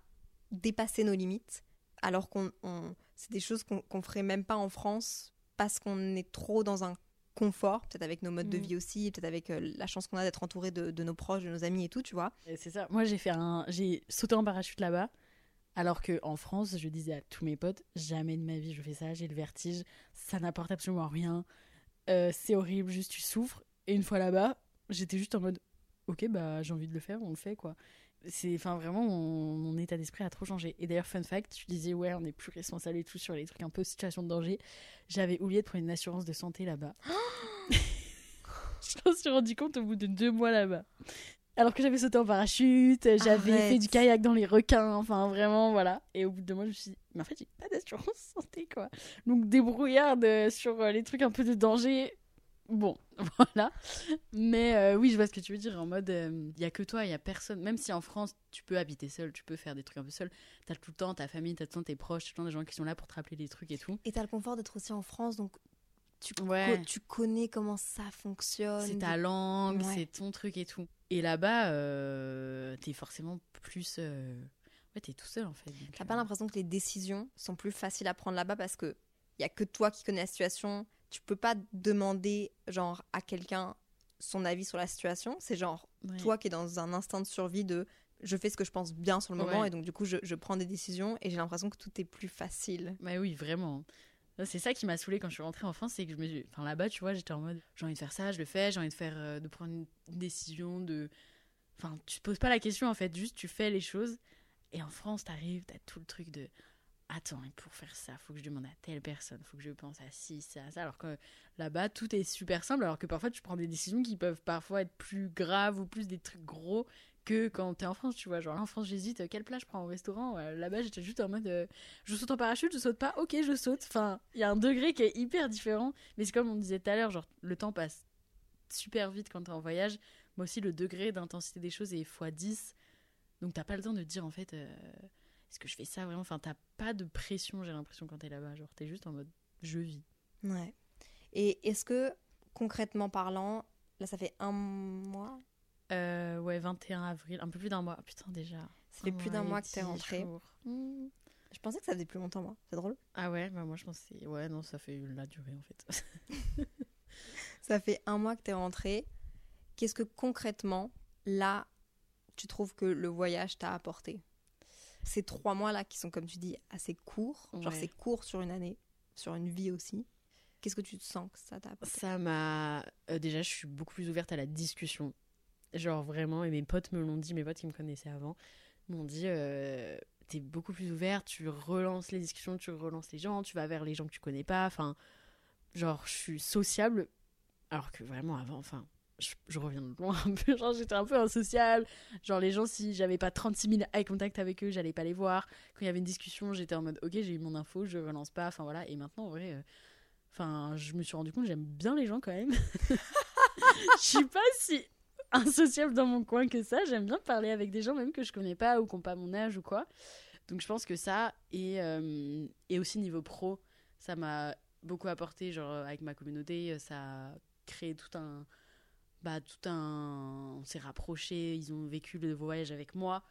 dépasser nos limites alors qu'on on- c'est des choses qu'on qu'on ferait même pas en France parce qu'on est trop dans un confort, peut-être avec nos modes de Mhm. vie aussi, peut-être avec euh, la chance qu'on a d'être entouré de, de nos proches, de nos amis et tout, tu vois. C'est ça. Moi, j'ai fait un, j'ai sauté en parachute là-bas, alors que en France, je disais à tous mes potes, jamais de ma vie je fais ça. J'ai le vertige, ça n'apporte absolument rien. Euh, c'est horrible, juste tu souffres. Et une fois là-bas, j'étais juste en mode, ok, bah j'ai envie de le faire, on le fait quoi. C'est, enfin vraiment, mon, mon état d'esprit a trop changé. Et d'ailleurs, fun fact, tu disais ouais, on est plus responsable et tout sur les trucs un peu situation de danger. J'avais oublié de prendre une assurance de santé là-bas. je m'en suis rendu compte au bout de deux mois là-bas. Alors que j'avais sauté en parachute, j'avais fait du kayak dans les requins, enfin vraiment voilà. Et au bout de deux mois, je me suis dit, mais en fait, j'ai pas d'assurance santé quoi. Donc débrouillarde sur euh, les trucs un peu de danger, Bon, voilà. Mais euh, oui, je vois ce que tu veux dire. En mode, il y a que toi, il y a personne. Même si en France, tu peux habiter seul, tu peux faire des trucs un peu seul. T'as tout le temps ta famille, t'as tout le temps tes proches, tout le temps des gens qui sont là pour te rappeler des trucs et tout. Et t'as le confort d'être aussi en France, donc tu, Ouais. co- tu connais comment ça fonctionne. C'est ta langue, Ouais. c'est ton truc et tout. Et là-bas, euh, t'es forcément plus. euh, Ouais, t'es tout seul en fait. T'as euh, pas l'impression que les décisions sont plus faciles à prendre là-bas parce que y a que toi qui connais la situation. Tu peux pas demander genre à quelqu'un son avis sur la situation. C'est genre ouais. toi qui es dans un instinct de survie de je fais ce que je pense bien sur le moment Ouais. et donc du coup je, je prends des décisions et j'ai l'impression que tout est plus facile. Bah oui, vraiment. C'est ça qui m'a saoulé quand je suis rentrée en France, c'est que je me suis... Enfin là-bas, tu vois, j'étais en mode, j'ai envie de faire ça, je le fais, j'ai envie de faire, euh, de prendre une décision, de... Enfin, tu te poses pas la question en fait, juste tu fais les choses. Et en France, t'arrives, t'as tout le truc de... Attends, et pour faire ça, faut que je demande à telle personne, faut que je pense à ci, ça, ça. Alors que là-bas, tout est super simple, alors que parfois, tu prends des décisions qui peuvent parfois être plus graves ou plus des trucs gros que quand t'es en France, tu vois. Genre là, en France, j'hésite, quelle plat je prends au restaurant? Euh, Là-bas, j'étais juste en mode, euh, je saute en parachute, je saute pas, ok, je saute. Enfin, il y a un degré qui est hyper différent. Mais c'est comme on disait tout à l'heure, genre, le temps passe super vite quand t'es en voyage. Moi aussi, le degré d'intensité des choses est x10. Donc, t'as pas le temps de dire, en fait, euh, est-ce que je fais ça vraiment? Enfin, t'as pas de pression, j'ai l'impression, quand t'es là-bas. Genre, t'es juste en mode, je vis. Ouais. Et est-ce que concrètement parlant, là ça fait un mois, Euh, ouais, 21 avril, un peu plus d'un mois. Putain, déjà. ça fait plus d'un mois que t'es es rentré. Je pensais que ça faisait plus longtemps moi. C'est drôle. Ah ouais, bah moi je c'est... Ouais, non, ça fait la durée en fait. Ça fait un mois que t'es rentré. Qu'est-ce que concrètement là tu trouves que le voyage t'a apporté? Ces trois mois là qui sont comme tu dis assez courts, genre Ouais. c'est court sur une année, sur une vie aussi. Qu'est-ce que tu te sens que ça t'a Ça m'a. euh, déjà, je suis beaucoup plus ouverte à la discussion. Genre vraiment, et mes potes me l'ont dit, mes potes qui me connaissaient avant m'ont dit euh, t'es beaucoup plus ouverte, tu relances les discussions, tu relances les gens, tu vas vers les gens que tu connais pas. Enfin, genre, je suis sociable, alors que vraiment avant, enfin. Je, reviens de loin un peu, genre j'étais un peu insociable. Genre les gens, si j'avais pas 36 000 eye contact avec eux, j'allais pas les voir. Quand il y avait une discussion, j'étais en mode ok, j'ai eu mon info, je relance pas. Enfin voilà, et maintenant en vrai, euh, je me suis rendu compte, j'aime bien les gens quand même. je suis pas si insociable dans mon coin que ça. J'aime bien parler avec des gens même que je connais pas ou qui n'ont pas mon âge ou quoi. Donc je pense que ça, et, euh, et aussi niveau pro, ça m'a beaucoup apporté. Genre avec ma communauté, ça a créé tout un. Bah, tout un. On s'est rapprochés, ils ont vécu le voyage avec moi.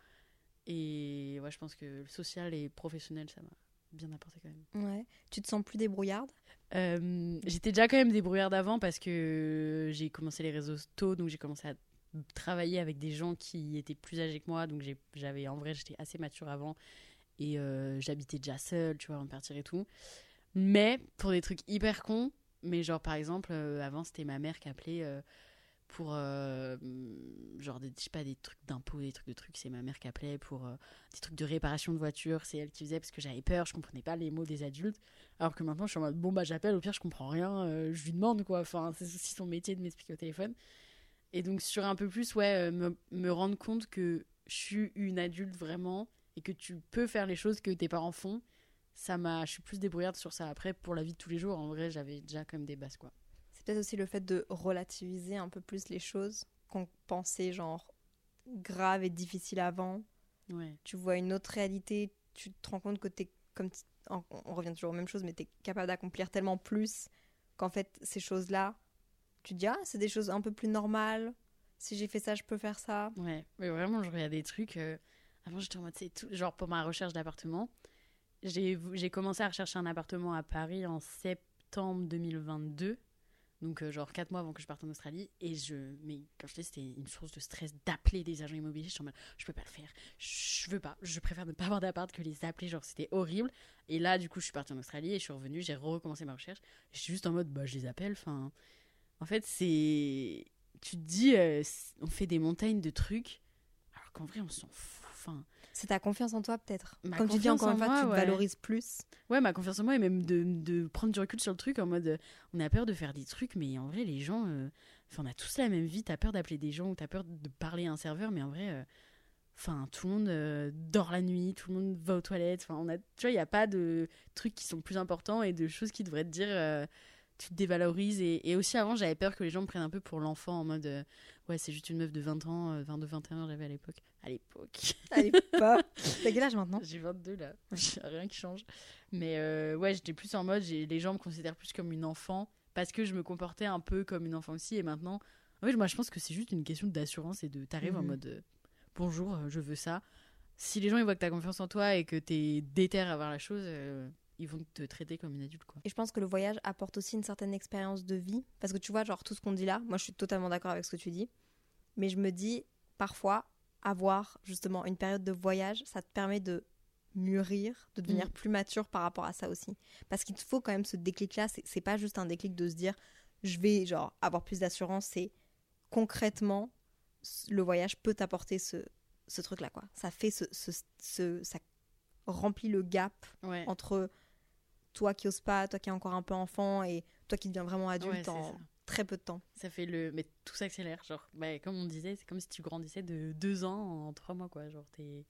Et ouais, je pense que le social et professionnel, ça m'a bien apporté quand même. Ouais. Tu te sens plus débrouillarde? Euh, j'étais déjà quand même débrouillarde avant parce que j'ai commencé les réseaux tôt, donc j'ai commencé à travailler avec des gens qui étaient plus âgés que moi, donc j'avais en vrai j'étais assez mature avant et euh, j'habitais déjà seule, tu vois, avant de partir et tout. Mais pour des trucs hyper cons, mais genre par exemple euh, avant c'était ma mère qui appelait pour euh, genre des, je sais pas des trucs d'impôts, des trucs de trucs, c'est ma mère qui appelait pour euh, des trucs de réparation de voiture, c'est elle qui faisait parce que j'avais peur, je comprenais pas les mots des adultes. Alors que maintenant, je suis en mode, bon, bah, j'appelle, au pire, je comprends rien, euh, je lui demande, quoi. Enfin, c'est aussi son métier de m'expliquer au téléphone. Et donc, sur un peu plus, ouais, me, me rendre compte que je suis une adulte vraiment et que tu peux faire les choses que tes parents font, ça m'a. Je suis plus débrouillarde sur ça. Après, pour la vie de tous les jours, en vrai, j'avais déjà quand même des bases, quoi. Peut-être aussi le fait de relativiser un peu plus les choses qu'on pensait genre graves et difficiles avant. Ouais. Tu vois une autre réalité, tu te rends compte que t'es comme on on revient toujours aux mêmes choses, mais t'es capable d'accomplir tellement plus qu'en fait ces choses-là, tu te dis ah c'est des choses un peu plus normales. Si j'ai fait ça, je peux faire ça. Ouais, mais vraiment, y a des trucs. euh, Avant, j'étais en mode, c'est tout. Genre, pour ma recherche d'appartement, j'ai commencé à rechercher un appartement à Paris en septembre 2022. Donc, euh, genre, 4 mois avant que je parte en Australie. Et je. Mais quand je dis, c'était une source de stress d'appeler des agents immobiliers. Je suis en mode, je peux pas le faire. Je veux pas. Je préfère ne pas avoir d'appart que les appeler. Genre, c'était horrible. Et là, du coup, je suis partie en Australie et je suis revenue. J'ai recommencé ma recherche. Je suis juste en mode, bah, je les appelle. Enfin. En fait, c'est. Tu te dis, euh, on fait des montagnes de trucs. Alors qu'en vrai, on s'en fout. Enfin, C'est ta confiance en toi peut-être. Comme tu dis encore une fois, moi, tu te ouais. valorises plus. ouais, ma confiance en moi et même de, de prendre du recul sur le truc en mode euh, on a peur de faire des trucs, mais en vrai, les gens, euh, on a tous la même vie. T'as peur d'appeler des gens ou t'as peur de parler à un serveur, mais en vrai, euh, enfin, tout le monde euh, dort la nuit, tout le monde va aux toilettes. Enfin, on a, tu vois, il n'y a pas de trucs qui sont plus importants et de choses qui devraient te dire. euh, tu te dévalorises. Et, et aussi, avant, j'avais peur que les gens me prennent un peu pour l'enfant en mode euh, ouais, c'est juste une meuf de 20 ans, euh, 22, 21, j'avais à l'époque. À l'époque. Allez, pas. T'as quel âge maintenant J'ai 22 là, rien qui change. Mais euh, ouais, j'étais plus en mode, les gens me considèrent plus comme une enfant parce que je me comportais un peu comme une enfant aussi. Et maintenant, en fait, moi je pense que c'est juste une question d'assurance et de t'arrives en Mhm. mode euh, bonjour, euh, je veux ça. Si les gens ils voient que t'as confiance en toi et que t'es déter à voir la chose, euh, ils vont te traiter comme une adulte quoi. Et je pense que le voyage apporte aussi une certaine expérience de vie. Parce que tu vois, genre tout ce qu'on dit là, moi je suis totalement d'accord avec ce que tu dis. Mais je me dis, parfois, avoir justement une période de voyage, ça te permet de mûrir, de devenir Mm. plus mature par rapport à ça aussi. Parce qu'il te faut quand même ce déclic-là. C'est c'est pas juste un déclic de se dire, je vais genre avoir plus d'assurance. C'est concrètement, le voyage peut t'apporter ce, ce truc-là, quoi. Ça fait ce, ce, ce- ça remplit le gap Ouais. entre toi qui oses pas, toi qui es encore un peu enfant et toi qui deviens vraiment adulte en ça. très peu de temps. Ça fait le. Mais tout s'accélère. Genre, bah, comme on disait, c'est comme si tu grandissais de deux ans en trois mois quoi. Genre, t'es.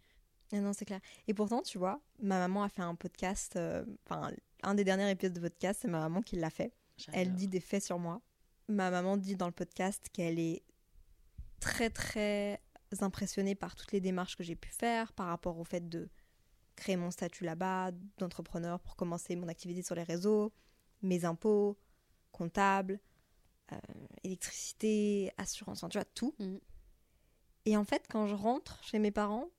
Ah non, c'est clair. Et pourtant, tu vois, ma maman a fait un podcast, euh, enfin, un des derniers épisodes de podcast, c'est ma maman qui l'a fait. Elle dit des faits sur moi. Ma maman dit dans le podcast qu'elle est très, très impressionnée par toutes les démarches que j'ai pu faire par rapport au fait de créer mon statut là-bas, d'entrepreneur pour commencer mon activité sur les réseaux, mes impôts, comptable, euh, électricité, assurance, tu vois, tout. Mhm. Et en fait, quand je rentre chez mes parents,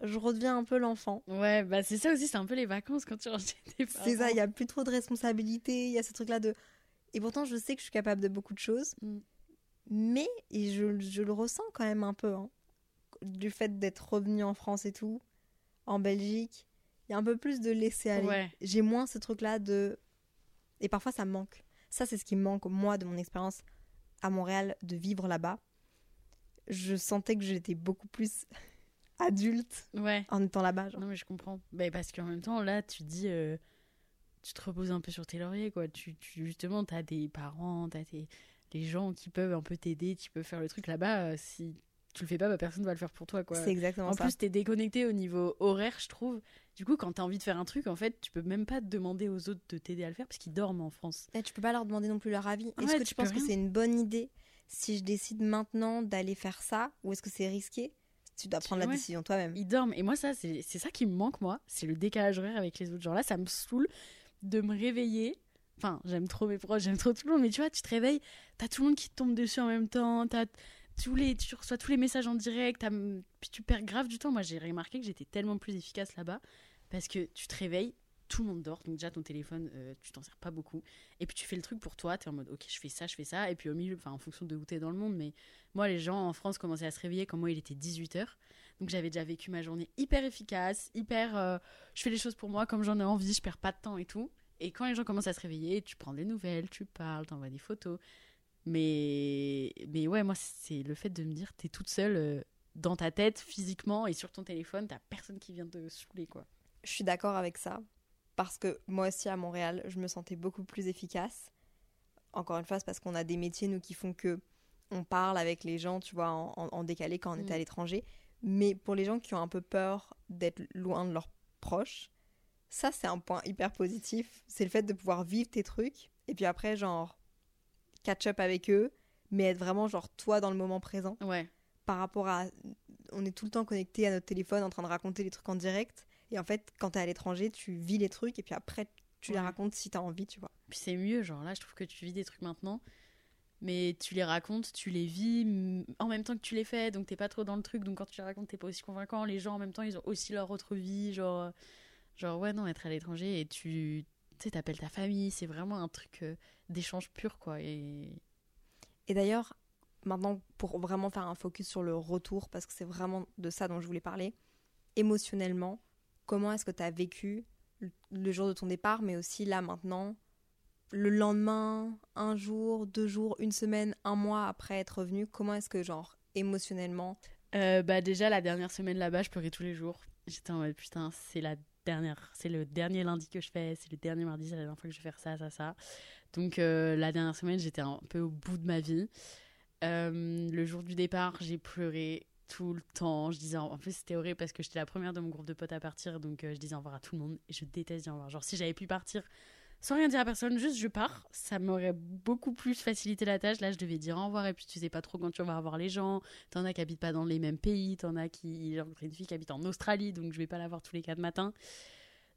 je redeviens un peu l'enfant. Ouais, bah c'est ça aussi, c'est un peu les vacances quand tu rentres chez tes parents. C'est ça, il n'y a plus trop de responsabilités, il y a ce truc-là de... Et pourtant, je sais que je suis capable de beaucoup de choses, Mm. mais et je, je le ressens quand même un peu, hein, du fait d'être revenu en France et tout, en Belgique, il y a un peu plus de laisser aller. Ouais. J'ai moins ce truc-là de... Et parfois, ça me manque. Ça, c'est ce qui me manque, moi, de mon expérience à Montréal, de vivre là-bas. Je sentais que j'étais beaucoup plus adulte Ouais. en étant là-bas. genre. Non, mais je comprends. Bah, parce qu'en même temps, là, tu dis. euh, tu te reposes un peu sur tes lauriers, quoi. Tu, tu, justement, t'as des parents, t'as des, des gens qui peuvent un peu t'aider, tu peux faire le truc là-bas. euh, si tu le fais pas, bah, personne va le faire pour toi, quoi. C'est exactement En ça. plus, t'es déconnecté au niveau horaire, je trouve. Du coup, quand t'as envie de faire un truc, en fait, tu peux même pas demander aux autres de t'aider à le faire parce qu'ils dorment en France. Et tu peux pas leur demander non plus leur avis. Est-ce Ouais, que tu penses que c'est une bonne idée si je décide maintenant d'aller faire ça ou est-ce que c'est risqué? Tu dois Tu- prendre la ouais. décision toi-même. Ils dorment. Et moi, ça, c'est c'est ça qui me manque, moi. C'est le décalage horaire avec les autres. Genre là, ça me saoule de me réveiller. Enfin, j'aime trop mes proches, j'aime trop tout le monde. Mais tu vois, tu te réveilles, t'as tout le monde qui te tombe dessus en même temps. T'as tous les, tu reçois tous les messages en direct. Puis tu perds grave du temps. Moi, j'ai remarqué que j'étais tellement plus efficace là-bas. Parce que tu te réveilles, tout le monde dort. Donc déjà, ton téléphone, euh, tu t'en sers pas beaucoup. Et puis tu fais le truc pour toi. T'es en mode, ok, je fais ça, je fais ça. Et puis au milieu, enfin, en fonction de où t'es dans le monde. Mais moi, les gens en France commençaient à se réveiller quand moi, il était 18h. Donc j'avais déjà vécu ma journée hyper efficace, hyper. euh, je fais les choses pour moi comme j'en ai envie, je perds pas de temps et tout. Et quand les gens commencent à se réveiller, tu prends des nouvelles, tu parles, t'envoies des photos. Mais, mais ouais, moi, c'est le fait de me dire, t'es toute seule euh, dans ta tête, physiquement, et sur ton téléphone, t'as personne qui vient te saouler, quoi. Je suis d'accord avec ça parce que moi aussi à Montréal, je me sentais beaucoup plus efficace. Encore une fois, c'est parce qu'on a des métiers nous qui font que on parle avec les gens, tu vois, en, en- en décalé quand on Mm. était à l'étranger. Mais pour les gens qui ont un peu peur d'être loin de leurs proches, ça c'est un point hyper positif. C'est le fait de pouvoir vivre tes trucs et puis après genre catch up avec eux, mais être vraiment genre toi dans le moment présent. Ouais, par rapport à on est tout le temps connecté à notre téléphone en train de raconter les trucs en direct. Et en fait quand t'es à l'étranger tu vis les trucs et puis après tu les racontes si t'as envie tu vois. Puis c'est mieux, genre là, je trouve que tu vis des trucs maintenant, mais tu les racontes, tu les vis en même temps que tu les fais, donc t'es pas trop dans le truc, donc quand tu les racontes, t'es pas aussi convaincant. Les gens en même temps, ils ont aussi leur autre vie, genre, euh, genre ouais, non, être à l'étranger et tu tu sais, t'appelles ta famille, c'est vraiment un truc euh, d'échange pur, quoi. Et et d'ailleurs maintenant pour vraiment faire un focus sur le retour parce que c'est vraiment de ça dont je voulais parler émotionnellement comment est-ce que t'as vécu le- le jour de ton départ mais aussi là maintenant le lendemain un jour deux jours une semaine un mois après être revenu comment est-ce que genre émotionnellement Euh, bah déjà la dernière semaine là-bas, je pleurais tous les jours. J'étais en mode putain, c'est la dernière, c'est le dernier lundi que je fais, c'est le dernier mardi, c'est la dernière fois que je vais faire ça, ça, ça. Donc euh, la dernière semaine, j'étais un peu au bout de ma vie. Euh, le jour du départ, j'ai pleuré tout le temps. Je disais, en plus c'était horrible parce que j'étais la première de mon groupe de potes à partir, donc euh, je disais au revoir à tout le monde et je déteste dire au revoir. Genre si j'avais pu partir sans rien dire à personne, juste je pars. Ça m'aurait beaucoup plus facilité la tâche. Là, je devais dire au revoir et puis tu sais pas trop quand tu vas voir les gens. T'en as qui habitent pas dans les mêmes pays, t'en as qui. Rencontré une fille qui habite en Australie, donc je vais pas la voir tous les quatre matins.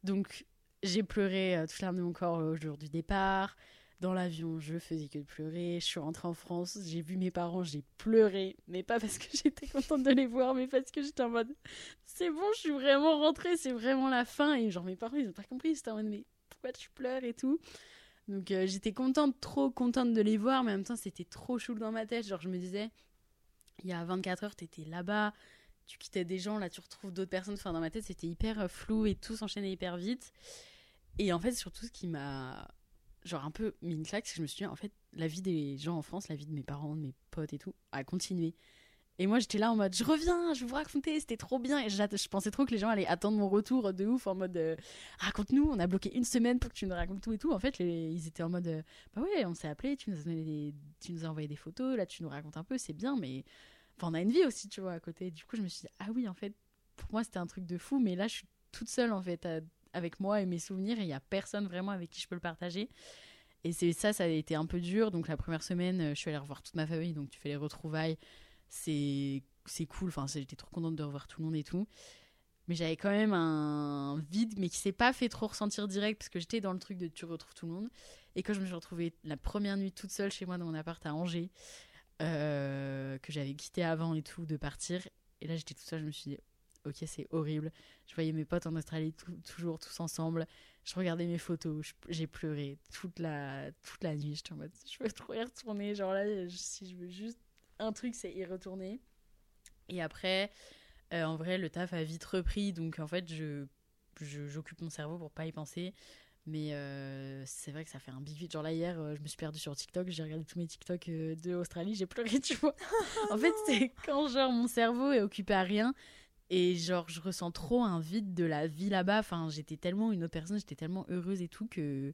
Donc j'ai pleuré euh, toute l'arme de mon corps au jour du départ. Dans l'avion, je faisais que de pleurer. Je suis rentrée en France, j'ai vu mes parents, j'ai pleuré. Mais pas parce que j'étais contente de les voir, mais parce que j'étais en mode c'est bon, je suis vraiment rentrée, c'est vraiment la fin. Et genre, mes parents, ils ont pas compris. C'était en mode mais tu pleures et tout. Donc euh, j'étais contente, trop contente de les voir, mais en même temps, c'était trop chou dans ma tête. Genre, je me disais, il y a 24 heures, t'étais là-bas, tu quittais des gens, là, tu retrouves d'autres personnes. Enfin, dans ma tête, c'était hyper euh, flou et tout s'enchaînait hyper vite. Et en fait, surtout, ce qui m'a genre un peu mis une claque, c'est que je me suis dit, en fait, la vie des gens en France, la vie de mes parents, de mes potes et tout, a continué. Et moi, j'étais là en mode, je reviens, je vais vous raconter, c'était trop bien. Et je pensais trop que les gens allaient attendre mon retour de ouf, en mode, euh, raconte-nous, on a bloqué une semaine pour que tu nous racontes tout et tout. En fait, ils étaient en mode, euh, bah ouais, on s'est appelé, tu nous, as envoyé des photos, là, tu nous racontes un peu, c'est bien, mais enfin, on a une vie aussi, tu vois, à côté. Du coup, je me suis dit, ah oui, en fait, pour moi, c'était un truc de fou, mais là, je suis toute seule, en fait, avec moi et mes souvenirs, et il n'y a personne vraiment avec qui je peux le partager. Et c'est ça, ça a été un peu dur. Donc la première semaine, euh, je suis allée revoir toute ma famille, donc tu fais les retrouvailles. C'est cool, enfin j'étais trop contente de revoir tout le monde et tout. Mais j'avais quand même un vide, mais qui s'est pas fait trop ressentir direct, parce que j'étais dans le truc de tu retrouves tout le monde. Et quand je me suis retrouvée la première nuit toute seule chez moi dans mon appart à Angers, euh, que j'avais quitté avant et tout, de partir, et là j'étais toute seule, je me suis dit, ok c'est horrible. Je voyais mes potes en Australie toujours tous ensemble je regardais mes photos, j'ai pleuré toute la, toute la nuit. J'étais en mode, je veux trop y retourner. Genre là, si je veux juste un truc, c'est y retourner. Et après, euh, en vrai, le taf a vite repris. Donc en fait, je j'occupe mon cerveau pour pas y penser. Mais euh, c'est vrai que ça fait un big vide. Genre là, hier, euh, je me suis perdue sur TikTok. J'ai regardé tous mes TikTok de Australie. J'ai pleuré, tu vois. en fait, c'est quand genre mon cerveau est occupé à rien et genre, je ressens trop un vide de la vie là-bas. Enfin, j'étais tellement une autre personne, j'étais tellement heureuse et tout que.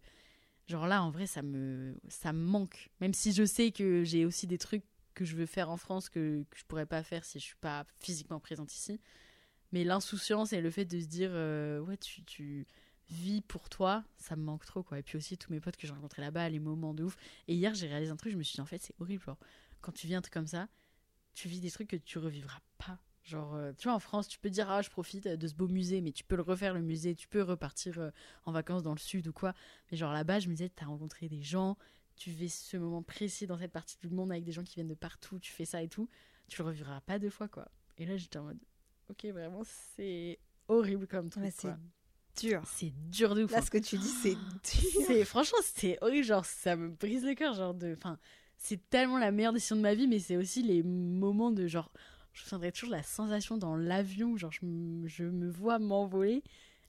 Genre là, en vrai, ça me, ça me manque. Même si je sais que j'ai aussi des trucs que je veux faire en France que, que je pourrais pas faire si je suis pas physiquement présente ici. Mais l'insouciance et le fait de se dire, euh, ouais, tu, tu vis pour toi, ça me manque trop, quoi. Et puis aussi, tous mes potes que j'ai rencontrés là-bas, les moments de ouf. Et hier, j'ai réalisé un truc, je me suis dit, en fait, c'est horrible. Quand tu vis un truc comme ça, tu vis des trucs que tu revivras pas Genre, euh, tu vois, en France, tu peux dire, ah, je profite de ce beau musée, mais tu peux le refaire, le musée, tu peux repartir euh, en vacances dans le sud ou quoi. Mais genre, là-bas, je me disais, tu as rencontré des gens, tu vis ce moment précis dans cette partie du monde avec des gens qui viennent de partout, tu fais ça et tout, tu le revivras pas deux fois, quoi. Et là, j'étais en mode, ok, vraiment, c'est horrible comme truc, C'est dur. C'est dur de ouf. Là, hein. ce que tu dis, c'est dur. Franchement, c'est horrible, genre, ça me brise le cœur, genre, de... Enfin, c'est tellement la meilleure décision de ma vie, mais c'est aussi les moments de, genre je retiendrai toujours la sensation dans l'avion, genre je, me vois m'envoler.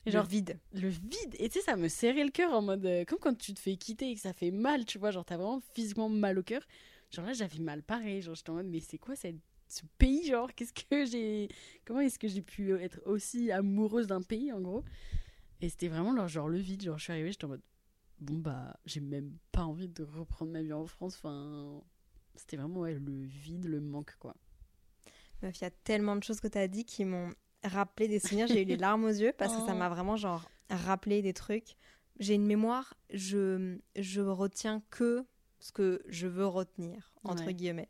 Genre, le vide. Le vide. Et tu sais, ça me serrait le cœur en mode. Euh, comme quand tu te fais quitter et que ça fait mal, tu vois. Genre, t'as vraiment physiquement mal au cœur. Genre là, j'avais mal pareil. Genre, j'étais en mode, mais c'est quoi cette, ce pays Genre, qu'est-ce que j'ai. Comment est-ce que j'ai pu être aussi amoureuse d'un pays, en gros? Et c'était vraiment genre le vide. Genre, je suis arrivée, j'étais en mode. Bon, bah, j'ai même pas envie de reprendre ma vie en France. Enfin. C'était vraiment, ouais, le vide, le manque, quoi. Meuf, il y a tellement de choses que tu as dit qui m'ont rappelé des souvenirs. J'ai eu les larmes aux yeux parce que ça m'a oh. vraiment genre rappelé des trucs. J'ai une mémoire, je, je retiens que ce que je veux retenir, entre guillemets.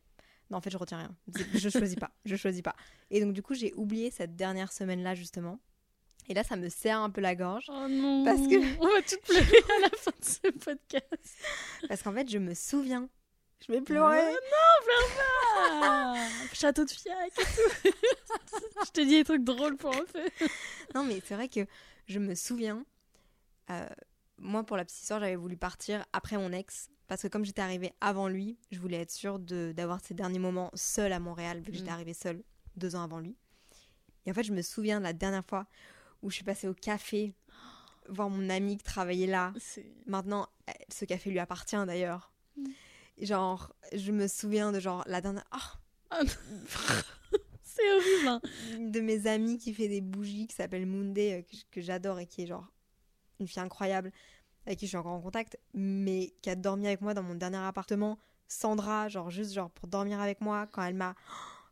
Non, en fait, je retiens rien. Je choisis pas. Je choisis pas. Et donc, du coup, j'ai oublié cette dernière semaine-là, justement. Et là, ça me serre un peu la gorge. Oh non Parce que... On va tout pleurer à la fin de ce podcast. Parce qu'en fait, je me souviens je vais pleurer. Oh non, pleure pas Château de Fiac Je te dis des trucs drôles pour un fait. non, mais c'est vrai que je me souviens, euh, moi pour la petite histoire, j'avais voulu partir après mon ex. Parce que comme j'étais arrivée avant lui, je voulais être sûre d'avoir ces derniers moments seule à Montréal, vu que j'étais mm. arrivée seule deux ans avant lui. Et en fait, je me souviens de la dernière fois où je suis passée au café voir mon ami qui travaillait là. Maintenant, ce café lui appartient d'ailleurs. Mm. Genre, je me souviens de genre la dernière. Oh c'est horrible. Hein. De mes amis qui fait des bougies qui s'appelle Moundé, euh, que, j'adore et qui est genre une fille incroyable, avec qui je suis encore en contact, mais qui a dormi avec moi dans mon dernier appartement. Sandra, genre juste genre pour dormir avec moi quand elle m'a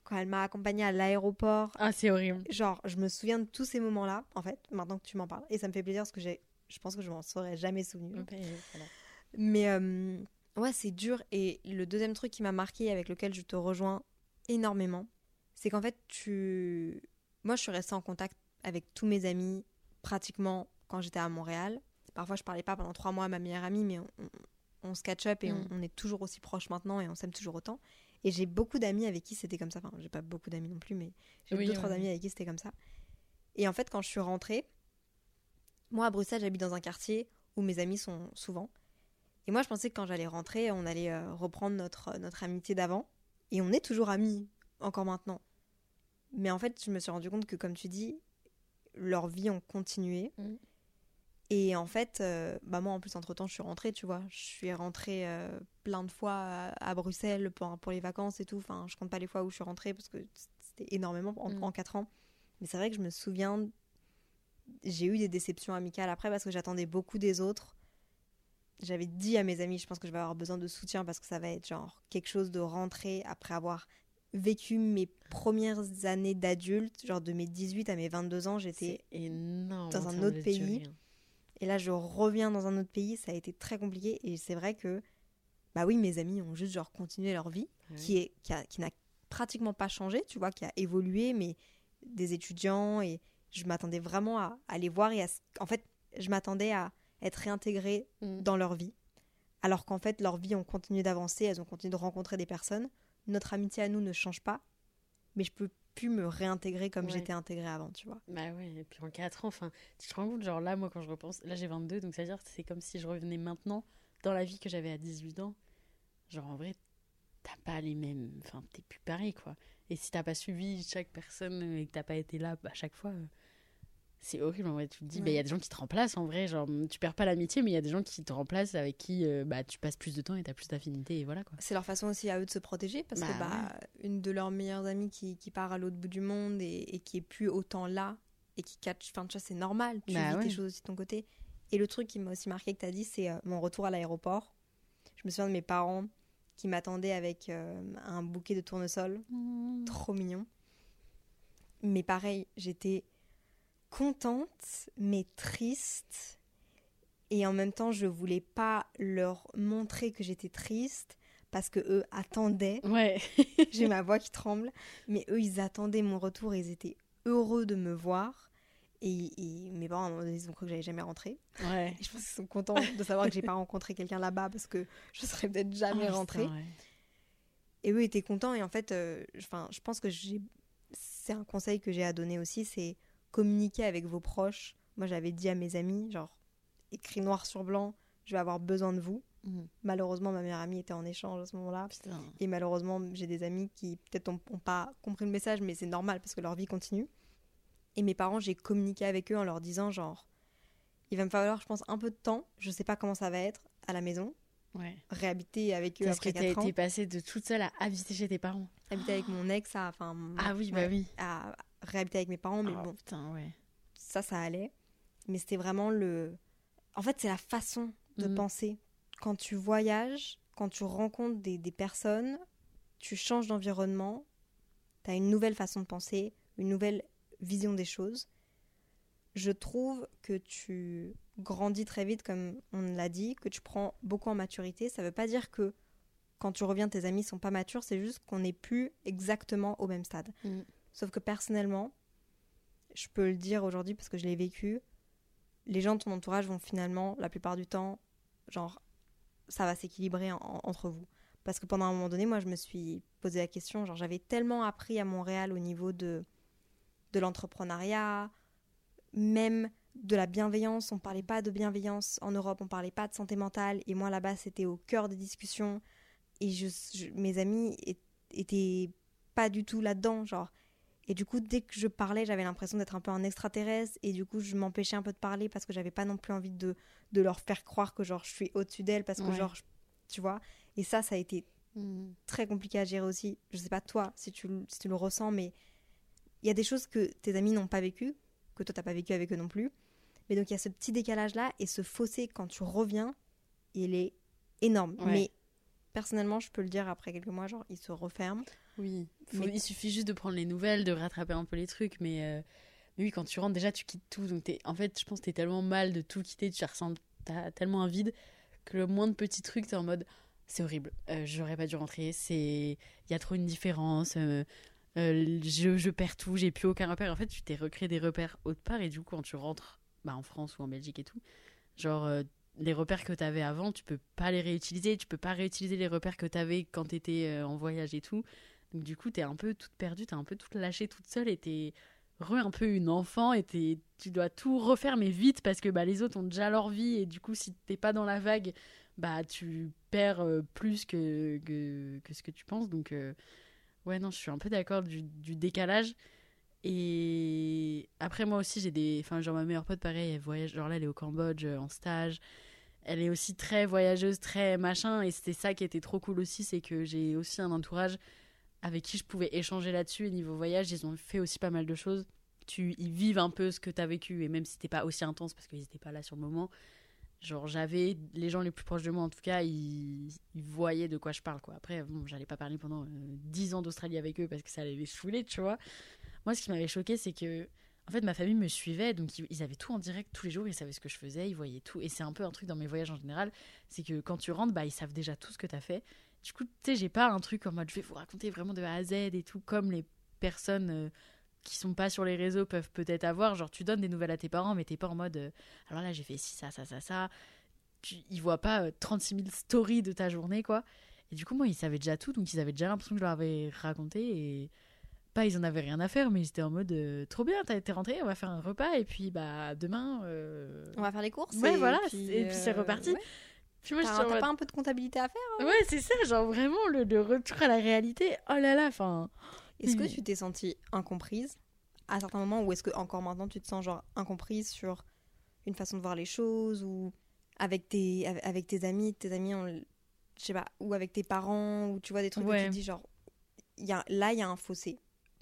quand elle m'a accompagnée à l'aéroport. Ah, c'est horrible. Genre, je me souviens de tous ces moments-là, en fait, maintenant que tu m'en parles. Et ça me fait plaisir parce que j'ai je pense que je m'en serais jamais souvenu. Voilà. Mais euh, ouais, c'est dur. Et le deuxième truc qui m'a marqué, avec lequel je te rejoins énormément, c'est qu'en fait, tu. Moi, je suis restée en contact avec tous mes amis pratiquement quand j'étais à Montréal. Parfois, je parlais pas pendant trois mois à ma meilleure amie, mais on, on- on se catch up et on, Mm. on est toujours aussi proches maintenant et on s'aime toujours autant. Et j'ai beaucoup d'amis avec qui c'était comme ça. Enfin, j'ai pas beaucoup d'amis non plus, mais j'ai Oui, deux, trois amis avec qui c'était comme ça. Et en fait, quand je suis rentrée, moi à Bruxelles, j'habite dans un quartier où mes amis sont souvent. Et moi, je pensais que quand j'allais rentrer, on allait euh, reprendre notre, notre amitié d'avant. Et on est toujours amis, encore maintenant. Mais en fait, je me suis rendu compte que, comme tu dis, leurs vies ont continué. Mhm. Et en fait, euh, bah moi, en plus, entre-temps, je suis rentrée, tu vois. Je suis rentrée euh, plein de fois à, à Bruxelles pour, pour les vacances et tout. Enfin, je compte pas les fois où je suis rentrée parce que c'était énormément en, Mhm. en quatre ans. Mais c'est vrai que je me souviens, j'ai eu des déceptions amicales après parce que j'attendais beaucoup des autres. J'avais dit à mes amis, je pense que je vais avoir besoin de soutien parce que ça va être genre quelque chose de rentrer après avoir vécu mes premières années d'adulte, genre de mes 18 à mes 22 ans, j'étais dans un autre pays. hein. et là, je reviens dans un autre pays, ça a été très compliqué. Et c'est vrai que, bah oui, mes amis ont juste genre continué leur vie, Ouais. qui est qui, a- qui n'a pratiquement pas changé, tu vois, qui a évolué, mais des étudiants. Et je m'attendais vraiment à, à les voir et à, en fait, je m'attendais à être réintégrée Mm. dans leur vie. Alors qu'en fait, leur vie ont continué d'avancer, elles ont continué de rencontrer des personnes. Notre amitié à nous ne change pas, mais je peux plus me réintégrer comme Ouais. j'étais intégrée avant, tu vois. Bah ouais, et puis en 4 ans, enfin, tu te rends compte, genre là, moi, quand je repense, là j'ai 22, donc c'est-à-dire que c'est comme si je revenais maintenant dans la vie que j'avais à 18 ans. Genre en vrai, t'as pas les mêmes. Enfin, t'es plus pareil, quoi. Et si t'as pas suivi chaque personne et que t'as pas été là à chaque fois, euh, c'est horrible en vrai. Tu te dis, bah, il y a des gens qui te remplacent en vrai. Genre, tu perds pas l'amitié, mais il y a des gens qui te remplacent avec qui euh, bah, tu passes plus de temps et t'as plus d'affinité, et voilà quoi. C'est leur façon aussi à eux de se protéger parce que Bah bah, une de leurs meilleures amies qui, qui part à l'autre bout du monde et, et qui est plus autant là et qui catch, enfin tu vois, c'est normal, tu Bah vis ouais. tes choses aussi de ton côté. Et le truc qui m'a aussi marqué que tu as dit, c'est euh, mon retour à l'aéroport. Je me souviens de mes parents qui m'attendaient avec euh, un bouquet de tournesol, trop mignon. Mais pareil, j'étais contente, mais triste. Et en même temps, je voulais pas leur montrer que j'étais triste parce que eux attendaient. Ouais. J'ai ma voix qui tremble, mais eux ils attendaient mon retour et ils étaient heureux de me voir. Et, et mes parents, à un moment donné, ils ont cru que j'allais jamais rentrer. Ouais. Et je pense qu'ils sont contents de savoir que j'ai pas rencontré quelqu'un là-bas parce que je serais peut-être jamais Ah, rentrée. putain, ouais. Et eux étaient contents. Et en fait, euh, enfin, je pense que j'ai... c'est un conseil que j'ai à donner aussi, c'est communiquer avec vos proches. Moi, j'avais dit à mes amis, genre, écrit noir sur blanc, je vais avoir besoin de vous. Mhm. Malheureusement, ma meilleure amie était en échange à ce moment-là. Et malheureusement, j'ai des amis qui peut-être n'ont pas compris le message, mais c'est normal parce que leur vie continue. Et mes parents, j'ai communiqué avec eux en leur disant, genre, il va me falloir, je pense, un peu de temps. Je sais pas comment ça va être à la maison. Ouais. réhabiter avec eux Parce que après t'as 4 ans. été passée de toute seule à habiter chez tes parents. Habiter avec mon ex, à, enfin, Ah oui, bah ouais, oui. à réhabiter avec mes parents, mais Ah, bon, putain, ouais. ça, ça allait. Mais c'était vraiment le. En fait, c'est la façon de Mhm. penser. Quand tu voyages, quand tu rencontres des, des personnes, tu changes d'environnement, tu as une nouvelle façon de penser, une nouvelle vision des choses. Je trouve que tu grandis très vite, comme on l'a dit, que tu prends beaucoup en maturité. Ça veut pas dire que quand tu reviens, tes amis sont pas matures, c'est juste qu'on n'est plus exactement au même stade. Mhm. Sauf que personnellement, je peux le dire aujourd'hui parce que je l'ai vécu, les gens de ton entourage vont finalement, la plupart du temps, genre, ça va s'équilibrer en- entre vous. Parce que pendant un moment donné, moi, je me suis posé la question, genre, j'avais tellement appris à Montréal au niveau de, de l'entrepreneuriat, même de la bienveillance. On parlait pas de bienveillance en Europe, on parlait pas de santé mentale. Et moi, là-bas, c'était au cœur des discussions. Et mes amis étaient pas du tout là-dedans, genre. Et du coup, dès que je parlais, j'avais l'impression d'être un peu un extraterrestre. Et du coup, je m'empêchais un peu de parler parce que j'avais pas non plus envie de, de leur faire croire que genre je suis au-dessus d'elles parce que Ouais. genre, je- tu vois. Et ça, ça a été Mhm. très compliqué à gérer aussi. Je sais pas toi si tu, le- si tu le ressens, mais il y a des choses que tes amis n'ont pas vécues, que toi t'as pas vécu avec eux non plus. Mais donc il y a ce petit décalage là et ce fossé quand tu reviens, il est énorme. Ouais. Mais personnellement, je peux le dire après quelques mois, genre il se referme. Oui, Faut- Mais- il suffit juste de prendre les nouvelles, de rattraper un peu les trucs, mais, euh, Mais oui, quand tu rentres, déjà, tu quittes tout. Donc, es... en fait, je pense que t'es tellement mal de tout quitter, tu ressens t'as tellement un vide que le moindre petit truc, t'es en mode c'est horrible, euh, j'aurais pas dû rentrer, c'est il y a trop une différence, euh, je, je, perds tout, j'ai plus aucun repère. En fait, tu t'es recréé des repères autre part et du coup, quand tu rentres bah, en France ou en Belgique et tout, genre les repères que t'avais avant, tu peux pas les réutiliser, tu peux pas réutiliser les repères que t'avais quand t'étais en voyage et tout. Donc du coup, t'es un peu toute perdue, t'es un peu toute lâchée toute seule et t'es re un peu une enfant et tu dois tout refaire mais vite parce que bah, les autres ont déjà leur vie et du coup si t'es pas dans la vague bah tu perds euh, plus que, que, ce que tu penses donc euh, ouais non je suis un peu d'accord du, décalage et après moi aussi j'ai des enfin genre ma meilleure pote pareil elle voyage genre là elle est au Cambodge euh, en stage elle est aussi très voyageuse très machin et c'était ça qui était trop cool aussi c'est que j'ai aussi un entourage avec qui je pouvais échanger là-dessus. Et niveau voyage, ils ont fait aussi pas mal de choses. Tu, ils vivent un peu ce que tu as vécu, et même si c'était pas aussi intense parce qu'ils n'étaient pas là sur le moment. Genre, j'avais les gens les plus proches de moi, en tout cas, ils, voyaient de quoi je parle, quoi. Après, bon, j'allais pas parler pendant dix 10 ans d'Australie avec eux parce que ça allait les saouler, tu vois. Moi, ce qui m'avait choqué, c'est que, en fait, ma famille me suivait, donc ils, avaient tout en direct tous les jours, ils savaient ce que je faisais, ils voyaient tout. Et c'est un peu un truc dans mes voyages en général, c'est que quand tu rentres, bah, ils savent déjà tout ce que tu as fait. Du coup, tu sais, j'ai pas un truc en mode je vais vous raconter vraiment de A à Z et tout, comme les personnes euh, qui sont pas sur les réseaux peuvent peut-être avoir. Genre, tu donnes des nouvelles à tes parents, mais t'es pas en mode euh, alors là, j'ai fait ci, ça, ça, ça, ça. Tu, ils voient pas 36 euh, 000 stories de ta journée, quoi. Et du coup, moi, ils savaient déjà tout, donc ils avaient déjà l'impression que je leur avais raconté pas ils en avaient rien à faire mais ils étaient en mode trop bien t'as été rentré on va faire un repas et puis bah demain on va faire les courses ouais voilà et puis c'est reparti T'as pas un peu de comptabilité à faire hein Ouais, c'est ça, genre vraiment le, retour à la réalité. Oh là là, enfin. Est-ce que tu t'es sentie incomprise à certains moments ou est-ce que encore maintenant tu te sens genre incomprise sur une façon de voir les choses ou avec tes, avec tes amis, tes amis, je sais pas, ou avec tes parents, ou tu vois des trucs où tu te dis genre, y a, là il y a un fossé.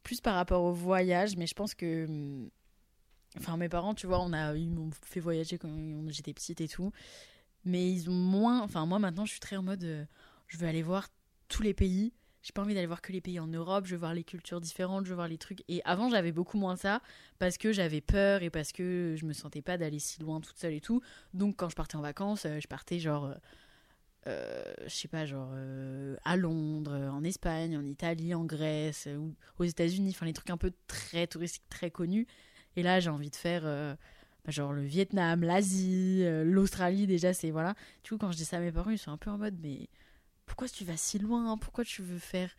Plus par rapport au voyage, mais je pense que. Hmm, enfin, mes parents, tu vois, on a, ils m'ont fait voyager quand j'étais petite et tout mais ils ont moins. Enfin, moi maintenant, je suis très en mode. Euh, je veux aller voir tous les pays. J'ai pas envie d'aller voir que les pays en Europe. Je veux voir les cultures différentes. Je veux voir les trucs. Et avant, j'avais beaucoup moins ça parce que j'avais peur et parce que je me sentais pas d'aller si loin toute seule et tout. Donc, quand je partais en vacances, euh, je partais genre. Euh, je sais pas, genre à Londres, en Espagne, en Italie, en Grèce, ou aux États-Unis, enfin les trucs un peu très touristiques, très connus. Et là, j'ai envie de faire genre le Vietnam, l'Asie, euh, l'Australie déjà c'est voilà. Du coup quand je dis ça à mes parents ils sont un peu en mode mais pourquoi tu vas si loin? Pourquoi tu veux faire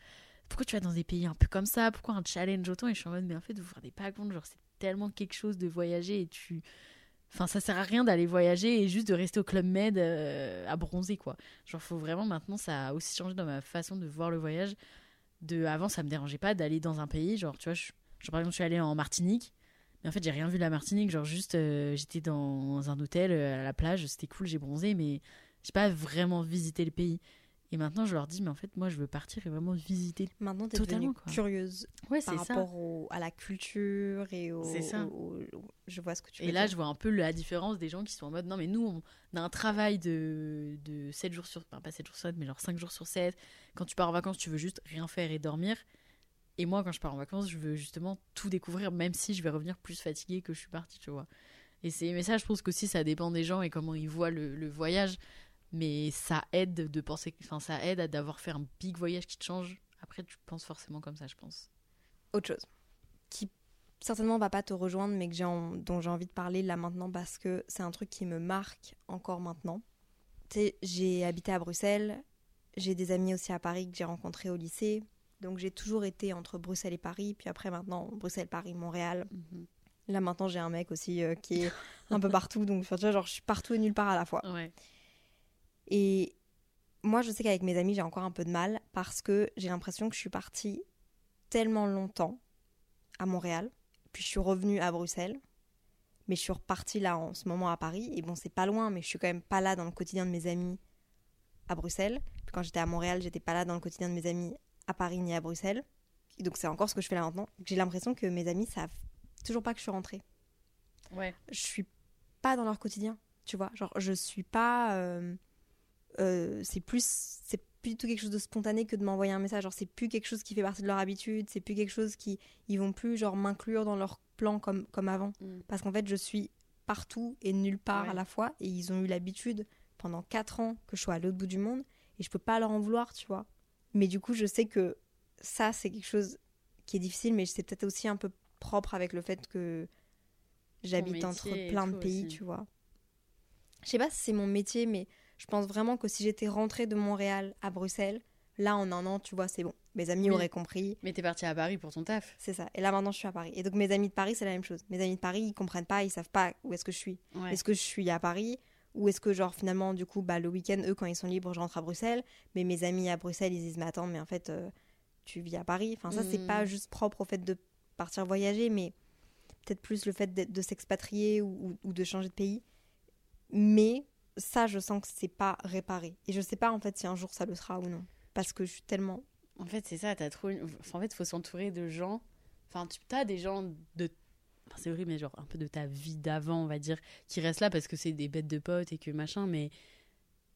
pourquoi tu vas dans des pays un peu comme ça? Pourquoi un challenge autant? Et je suis en mode mais en fait vous vous rendez pas compte genre c'est tellement quelque chose de voyager et tu Enfin, ça sert à rien d'aller voyager et juste de rester au Club Med euh, à bronzer, quoi. Genre, faut vraiment maintenant, ça a aussi changé dans ma façon de voir le voyage. De avant, ça me dérangeait pas d'aller dans un pays. Genre, tu vois, je, par exemple, je suis allée en Martinique. Mais en fait, j'ai rien vu de la Martinique. Genre, juste, euh, j'étais dans un hôtel euh, à la plage, c'était cool, j'ai bronzé, mais j'ai pas vraiment visité le pays. Et maintenant, je leur dis, mais en fait, moi, je veux partir et vraiment visiter. Maintenant, tu es totalement curieuse ouais, par rapport à la culture et au. C'est ça. je vois ce que tu veux Et là, je vois un peu la différence des gens qui sont en mode, non, mais nous, on a un travail de, de 7 jours sur. Enfin, pas 7 jours sur 7, mais genre 5 jours sur 7. Quand tu pars en vacances, tu veux juste rien faire et dormir. Et moi, quand je pars en vacances, je veux justement tout découvrir, même si je vais revenir plus fatiguée que je suis partie, tu vois. Et mais ça, je pense qu'aussi, ça dépend des gens et comment ils voient le, voyage. Mais ça aide de penser, enfin, ça aide à d'avoir fait un big voyage qui te change. Après, tu penses forcément comme ça, je pense. Autre chose qui certainement va pas te rejoindre, mais que j'ai dont j'ai envie de parler là maintenant parce que c'est un truc qui me marque encore maintenant. Tu sais, j'ai habité à Bruxelles, j'ai des amis aussi à Paris que j'ai rencontrés au lycée. Donc j'ai toujours été entre Bruxelles et Paris, puis après maintenant Bruxelles, Paris, Montréal. Mhm. Là maintenant j'ai un mec aussi euh, qui est un peu partout, donc tu vois, genre je suis partout et nulle part à la fois. Et moi je sais qu'avec mes amis j'ai encore un peu de mal parce que j'ai l'impression que je suis partie tellement longtemps à Montréal, puis je suis revenue à Bruxelles, mais je suis repartie là en ce moment à Paris, et bon c'est pas loin, mais je suis quand même pas là dans le quotidien de mes amis à Bruxelles. Puis quand j'étais à Montréal, j'étais pas là dans le quotidien de mes amis à Paris ni à Bruxelles. donc c'est encore ce que je fais là maintenant. J'ai l'impression que mes amis savent toujours pas que je suis rentrée. Ouais. Je suis pas dans leur quotidien, tu vois. Genre je suis pas. Euh, euh, c'est plus c'est tout quelque chose de spontané que de m'envoyer un message. Genre, c'est plus quelque chose qui fait partie de leur habitude, c'est plus quelque chose qui. Ils vont plus, genre, m'inclure dans leur plan comme, comme avant. Mm. Parce qu'en fait, je suis partout et nulle part Ouais. à la fois. Et ils ont eu l'habitude pendant 4 ans que je sois à l'autre bout du monde. Et je peux pas leur en vouloir, tu vois. Mais du coup, je sais que ça, c'est quelque chose qui est difficile, mais c'est peut-être aussi un peu propre avec le fait que j'habite entre plein de pays, aussi. tu vois. Je sais pas si c'est mon métier, mais je pense vraiment que si j'étais rentrée de Montréal à Bruxelles, là, en un an, tu vois, c'est bon. Mes amis Oui. auraient compris. Mais t'es parti à Paris pour ton taf. C'est ça. Et là, maintenant, je suis à Paris. Et donc, mes amis de Paris, c'est la même chose. Mes amis de Paris, ils comprennent pas, ils savent pas où est-ce que je suis. Ouais. Est-ce que je suis à Paris ou est-ce que, genre, finalement, du coup, bah, le week-end, eux, quand ils sont libres, je rentre à Bruxelles. Mais mes amis à Bruxelles, ils disent, mais attends, mais en fait, euh, tu vis à Paris. Enfin, ça, c'est Mm. pas juste propre au fait de partir voyager, mais peut-être plus le fait de s'expatrier ou, ou- ou de changer de pays. Mais ça, je sens que c'est pas réparé. Et je sais pas, en fait, si un jour ça le sera ou non. Parce que je suis tellement. En fait, c'est ça, t'as trop une... en fait, faut s'entourer de gens. Enfin, tu as des gens de. Enfin, c'est horrible, mais genre un peu de ta vie d'avant, on va dire, qui restent là parce que c'est des bêtes de potes et que machin, mais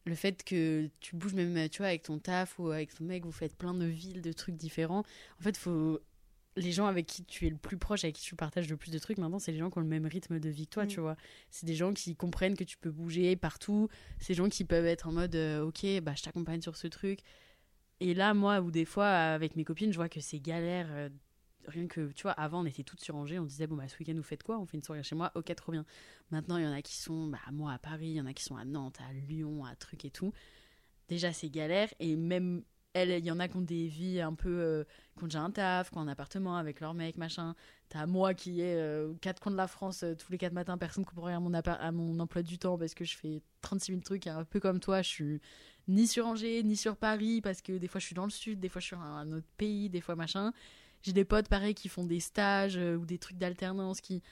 le fait que tu bouges même, tu vois, avec ton taf ou avec ton mec, vous faites plein de villes, de trucs différents. En fait, faut. Les gens avec qui tu es le plus proche, avec qui tu partages le plus de trucs, maintenant, c'est les gens qui ont le même rythme de vie que toi, Mm. tu vois. C'est des gens qui comprennent que tu peux bouger partout. C'est des gens qui peuvent être en mode, euh, ok, bah, je t'accompagne sur ce truc. Et là, moi, où des fois, avec mes copines, je vois que c'est galère. euh, rien que, tu vois, avant, on était toutes sur Angers, on disait, bon, bah, ce week-end, vous faites quoi? On fait une soirée chez moi, ok, trop bien. Maintenant, il y en a qui sont, bah, moi, à Paris, il y en a qui sont à Nantes, à Lyon, à truc et tout. Déjà, c'est galère. Et même, elles, il y en a qui ont des vies un peu. euh, qui ont déjà un taf, qui ont un appartement avec leur mec, machin. T'as moi qui est euh, quatre coins de la France, euh, tous les quatre matins, personne ne comprend rien à mon, à mon emploi du temps parce que je fais 36 000 trucs, un peu comme toi. Je suis ni sur Angers, ni sur Paris, parce que des fois je suis dans le sud, des fois je suis dans un autre pays, des fois machin. J'ai des potes pareil qui font des stages euh, ou des trucs d'alternance qui.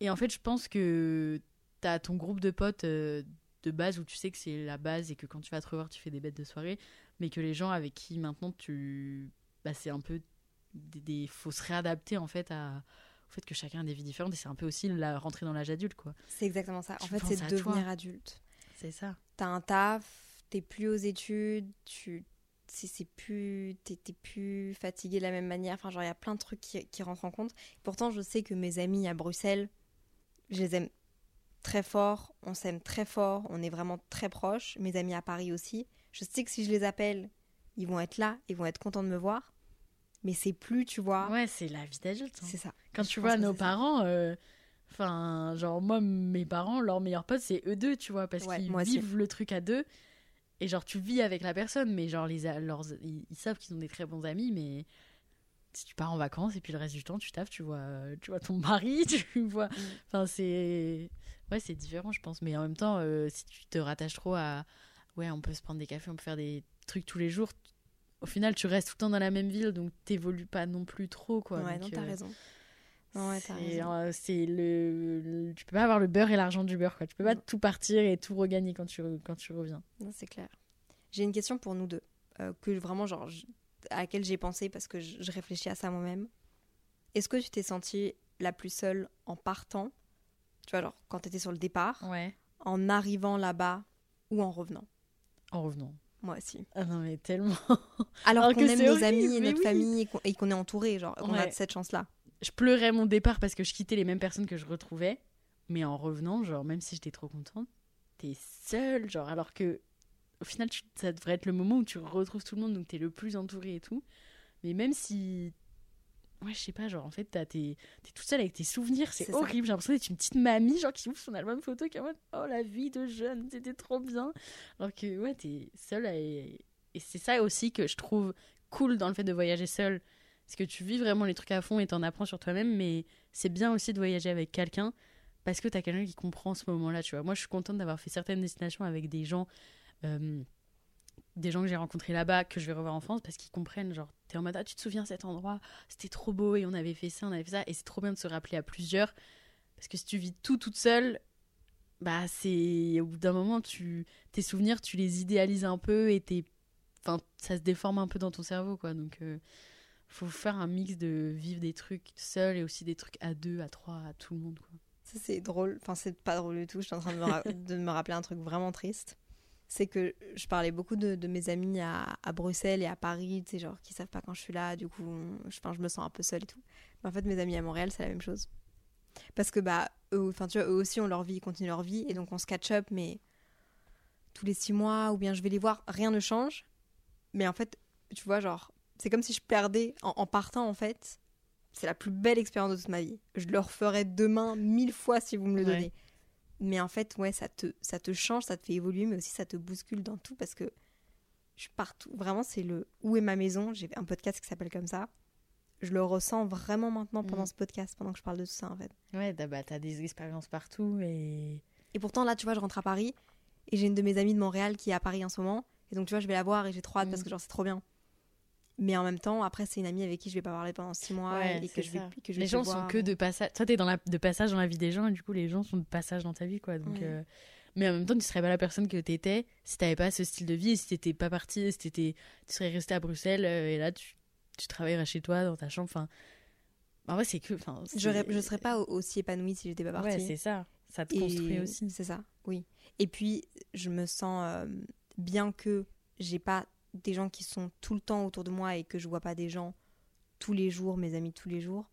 Et en fait, je pense que t'as ton groupe de potes de base où tu sais que c'est la base et que quand tu vas te revoir, tu fais des bêtes de soirée, mais que les gens avec qui maintenant tu. Bah, c'est un peu. Des, des- faut se réadapter en fait à au fait que chacun a des vies différentes et c'est un peu aussi la rentrée dans l'âge adulte quoi. C'est exactement ça. En fait, c'est devenir toi. adulte. C'est ça. T'as un taf, t'es plus aux études, tu. C'est plus. T'es t'es plus fatigué de la même manière. Enfin, genre, il y a plein de trucs qui, qui rentrent en compte. Pourtant, je sais que mes amis à Bruxelles, je les aime très fort. On s'aime très fort. On est vraiment très proches. Mes amis à Paris aussi. Je sais que si je les appelle, ils vont être là, ils vont être contents de me voir. Mais c'est plus, tu vois. Ouais, c'est la vie d'adulte. hein. C'est ça. Quand Je tu vois nos parents, euh, enfin, genre moi, mes parents, leur meilleur pote, c'est eux deux, tu vois, parce Ouais, qu'ils vivent le truc à deux. Et genre, tu vis avec la personne, mais genre, les, leurs, ils, ils savent qu'ils ont des très bons amis, mais si tu pars en vacances et puis le reste du temps, tu taffes, tu vois, tu vois ton mari, tu vois. Enfin, c'est. Ouais, c'est différent, je pense. Mais en même temps, euh, si tu te rattaches trop à. Ouais, on peut se prendre des cafés, on peut faire des trucs tous les jours. Au final, tu restes tout le temps dans la même ville, donc t'évolues pas non plus trop, quoi. ouais, Donc, non, t'as euh, raison. Ouais, c'est euh, le, le- tu peux pas avoir le beurre et l'argent du beurre quoi. Tu peux pas Non. tout partir et tout regagner quand tu quand tu reviens. Non, c'est clair. J'ai une question pour nous deux, euh, que vraiment, genre, je- à laquelle j'ai pensé parce que je, je réfléchis à ça moi-même. Est-ce que tu t'es sentie la plus seule en partant? Tu vois, genre, quand t'étais sur le départ, Ouais. en arrivant là-bas ou en revenant? En revenant. Moi aussi. Ah non mais tellement. Alors, Alors qu'on que aime nos horrible, amis et notre oui. famille et qu'on- est entouré, genre, qu'on a cette chance-là. Je pleurais mon départ parce que je quittais les mêmes personnes que je retrouvais, mais en revenant, genre même si j'étais trop contente, t'es seule, genre alors que au final tu- ça devrait être le moment où tu retrouves tout le monde, donc t'es le plus entouré et tout. Mais même si Ouais, je sais pas, genre en fait, t'as tes- t'es toute seule avec tes souvenirs, c'est horrible. J'ai l'impression d'être une petite mamie, genre qui ouvre son album photo, qui est en mode Oh la vie de jeune, c'était trop bien. Alors que ouais, t'es seule et, et c'est ça aussi que je trouve cool dans le fait de voyager seule. Parce que tu vis vraiment les trucs à fond et t'en apprends sur toi-même, mais c'est bien aussi de voyager avec quelqu'un parce que t'as quelqu'un qui comprend ce moment-là, tu vois. Moi, je suis contente d'avoir fait certaines destinations avec des gens. euh, des gens que j'ai rencontrés là-bas que je vais revoir en France parce qu'ils comprennent genre t'es en mode ah tu te souviens cet endroit c'était trop beau et on avait fait ça on avait fait ça et c'est trop bien de se rappeler à plusieurs parce que si tu vis tout toute seule bah c'est au bout d'un moment tu tes souvenirs tu les idéalises un peu et t'es enfin ça se déforme un peu dans ton cerveau quoi donc euh, faut faire un mix de vivre des trucs seul et aussi des trucs à deux à trois à tout le monde quoi Ça, c'est drôle. Enfin, c'est pas drôle du tout. Je suis en train de me, de me rappeler un truc vraiment triste. C'est que je parlais beaucoup de, de mes amis à, à, Bruxelles et à Paris, tu sais, genre, qui savent pas quand je suis là, du coup, je, je me sens un peu seule et tout. Mais en fait, mes amis à Montréal, c'est la même chose. Parce que, bah, eux, enfin, tu vois, eux aussi ont leur vie, ils continuent leur vie, et donc on se catch up, mais tous les six mois, ou bien je vais les voir, rien ne change. Mais en fait, tu vois, genre, c'est comme si je perdais en, en partant, en fait. C'est la plus belle expérience de toute ma vie. Je le referai demain mille fois si vous me le Ouais. Mais en fait, ouais, ça te, ça te change, ça te fait évoluer, mais aussi ça te bouscule dans tout parce que je partout. Vraiment, c'est le Où est ma maison? J'ai un podcast qui s'appelle comme ça. Je le ressens vraiment maintenant pendant Mm. ce podcast, pendant que je parle de tout ça en fait. Ouais, t'as bah, t'as des expériences partout et. Et pourtant, là, tu vois, je rentre à Paris et j'ai une de mes amies de Montréal qui est à Paris en ce moment. Et donc, tu vois, je vais la voir et j'ai trop hâte Mm. parce que, genre, c'est trop bien. Mais en même temps, après, c'est une amie avec qui je vais pas parler pendant six mois Ouais, et que je, vais, que je vais les gens sont que de passage. Toi, t'es dans la... de passage dans la vie des gens et du coup, les gens sont de passage dans ta vie, quoi. Donc, Ouais. euh, Mais en même temps, tu serais pas la personne que t'étais si t'avais pas ce style de vie et si t'étais pas parti, si t'étais... tu serais resté à Bruxelles euh, et là, tu, tu travaillerais chez toi, dans ta chambre. Enfin, en vrai, c'est que. Enfin, Je serais pas au- aussi épanouie si j'étais pas partie. Ouais, c'est ça. Ça te Et construit aussi. C'est ça, oui. Et puis, je me sens, euh, bien que j'ai pas des gens qui sont tout le temps autour de moi et que je vois pas des gens tous les jours, mes amis tous les jours,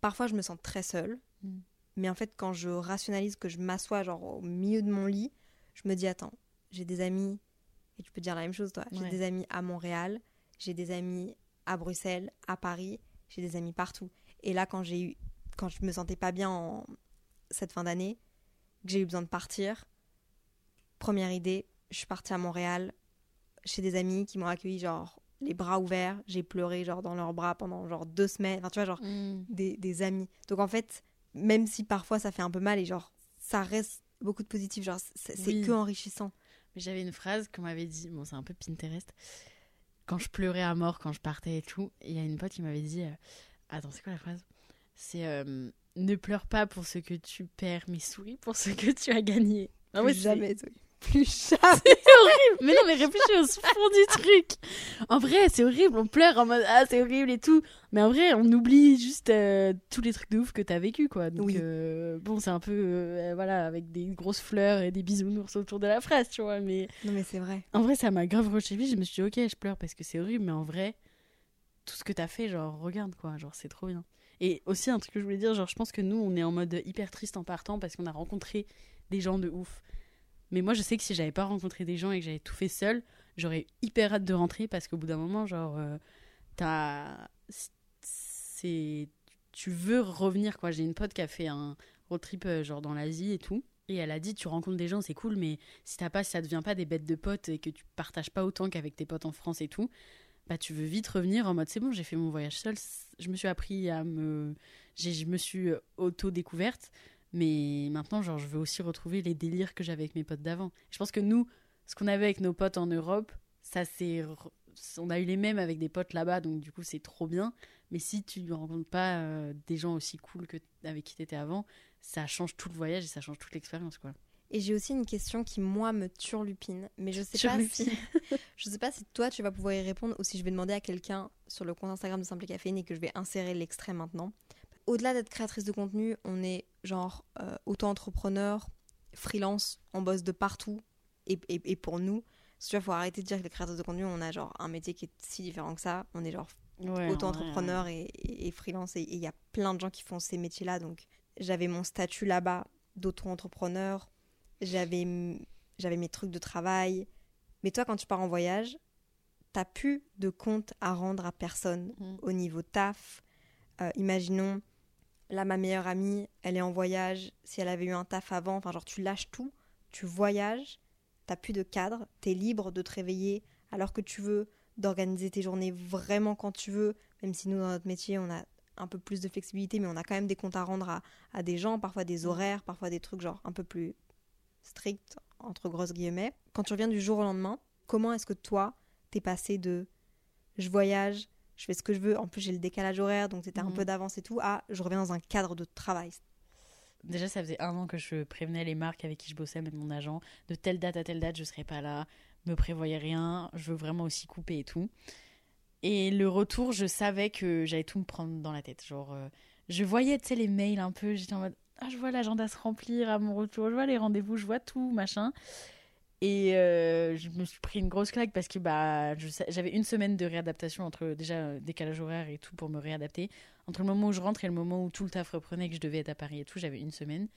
parfois je me sens très seule. Mm. Mais en fait, quand je rationalise que je m'assois genre au milieu de mon lit, je me dis attends, j'ai des amis et tu peux dire la même chose toi. J'ai Ouais. des amis à Montréal, j'ai des amis à Bruxelles, à Paris, j'ai des amis partout. Et là, quand j'ai eu, quand je me sentais pas bien en cette fin d'année, que j'ai eu besoin de partir, première idée, je suis partie à Montréal chez des amis qui m'ont accueilli genre les bras ouverts, j'ai pleuré genre dans leurs bras pendant genre deux semaines, enfin tu vois genre Mm. des, des amis. Donc en fait, même si parfois ça fait un peu mal et genre ça reste beaucoup de positif, genre c'est Oui. que enrichissant. Mais J'avais une phrase qu'on m'avait dit, bon, c'est un peu Pinterest. Quand je pleurais à mort, quand je partais et tout, il y a une pote qui m'avait dit euh, Attends, c'est quoi la phrase? C'est euh, Ne pleure pas pour ce que tu perds, mais souris pour ce que tu as gagné. Ah ouais, jamais. Plus jamais. C'est horrible. Mais non, mais réfléchis au fond du truc. En vrai, c'est horrible. On pleure en mode ah c'est horrible et tout. Mais en vrai, on oublie juste euh, tous les trucs de ouf que t'as vécu quoi. Donc Oui. euh, bon, c'est un peu euh, voilà avec des grosses fleurs et des bisounours autour de la phrase, tu vois. Mais Non mais c'est vrai. en vrai, ça m'a grave rechevé. Je me suis dit ok, je pleure parce que c'est horrible. Mais en vrai, tout ce que t'as fait, genre regarde quoi, genre c'est trop bien. Et aussi un truc que je voulais dire, genre je pense que nous on est en mode hyper triste en partant parce qu'on a rencontré des gens de ouf. Mais moi je sais que si j'avais pas rencontré des gens et que j'avais tout fait seul, j'aurais hyper hâte de rentrer parce qu'au bout d'un moment, genre euh, t'as tu veux revenir quoi. J'ai une pote qui a fait un road trip euh, genre dans l'Asie et tout. Et elle a dit, tu rencontres des gens, c'est cool, mais si t'as pas, si ça devient pas des bêtes de potes et que tu partages pas autant qu'avec tes potes en France et tout, bah tu veux vite revenir en mode c'est bon, j'ai fait mon voyage seul, je me suis appris à me, je me suis auto découverte, mais maintenant genre je veux aussi retrouver les délires que j'avais avec mes potes d'avant. Je pense que nous, ce qu'on avait avec nos potes en Europe, ça c'est, on a eu les mêmes avec des potes là-bas, donc du coup c'est trop bien. Mais si tu ne rencontres pas euh, des gens aussi cool que avec qui t'étais avant, ça change tout le voyage et ça change toute l'expérience quoi. Et j'ai aussi une question qui moi me turlupine, mais je sais pas si je sais pas si toi tu vas pouvoir y répondre ou si je vais demander à quelqu'un sur le compte Instagram de Simple Caféine et que je vais insérer l'extrait maintenant. Au-delà d'être créatrice de contenu, on est genre euh, auto-entrepreneur, freelance, on bosse de partout et, et, et pour nous, il faut arrêter de dire que les créateurs de contenu, on a genre un métier qui est si différent que ça. On est genre Ouais, auto-entrepreneur et, et- et freelance et il y a plein de gens qui font ces métiers-là. Donc j'avais mon statut là-bas d'auto-entrepreneur, j'avais mes trucs de travail. Mais toi, quand tu pars en voyage, t'as plus de compte à rendre à personne Mhm. au niveau taf. Euh, imaginons, là, ma meilleure amie, elle est en voyage. Si elle avait eu un taf avant, enfin, genre, tu lâches tout, tu voyages, t'as plus de cadre, t'es libre de te réveiller alors que tu veux, d'organiser tes journées vraiment quand tu veux, même si nous, dans notre métier, on a un peu plus de flexibilité, mais on a quand même des comptes à rendre à, à des gens, parfois des horaires, parfois des trucs genre un peu plus stricts, entre grosses guillemets. Quand tu reviens du jour au lendemain, comment est-ce que toi, t'es passé de je voyage, je fais ce que je veux, en plus j'ai le décalage horaire, donc c'était un Mhm. peu d'avance et tout, à je reviens dans un cadre de travail. Déjà, ça faisait un an que je prévenais les marques avec qui je bossais, même mon agent, de telle date à telle date, je serai pas là, me prévoyez rien, je veux vraiment aussi couper et tout. Et le retour, je savais que j'allais tout me prendre dans la tête. Genre, euh, je voyais, tu sais, les mails un peu, j'étais en mode, ah, je vois l'agenda se remplir à mon retour, je vois les rendez-vous, je vois tout, machin. Et euh, je me suis pris une grosse claque parce que bah, j'avais une semaine de réadaptation entre déjà euh, décalage horaire et tout pour me réadapter. Entre le moment où je rentre et le moment où tout le taf reprenait, que je devais être à Paris et tout, j'avais une semaine.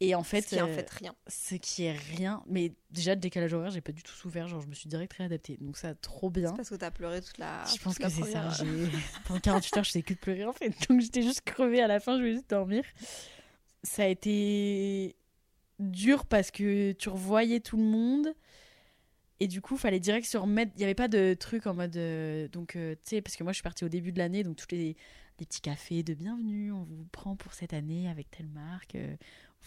Et en fait, ce qui est en fait rien. Ce qui est rien. Mais déjà, décalage horaire, j'ai pas du tout souffert. Genre, je me suis direct réadaptée. Donc, ça, trop bien. C'est parce que t'as pleuré toute la. Je pense que c'est ça. Pendant 48 heures, je sais que de pleurer en fait. Donc, j'étais juste crevée à la fin. Je voulais juste dormir. Ça a été dur parce que tu revoyais tout le monde. Et du coup, fallait direct se remettre. Il n'y avait pas de truc en mode. Euh, donc, euh, tu sais, parce que moi, je suis partie au début de l'année, donc tous les, les, petits cafés de bienvenue, on vous prend pour cette année avec telle marque. Euh,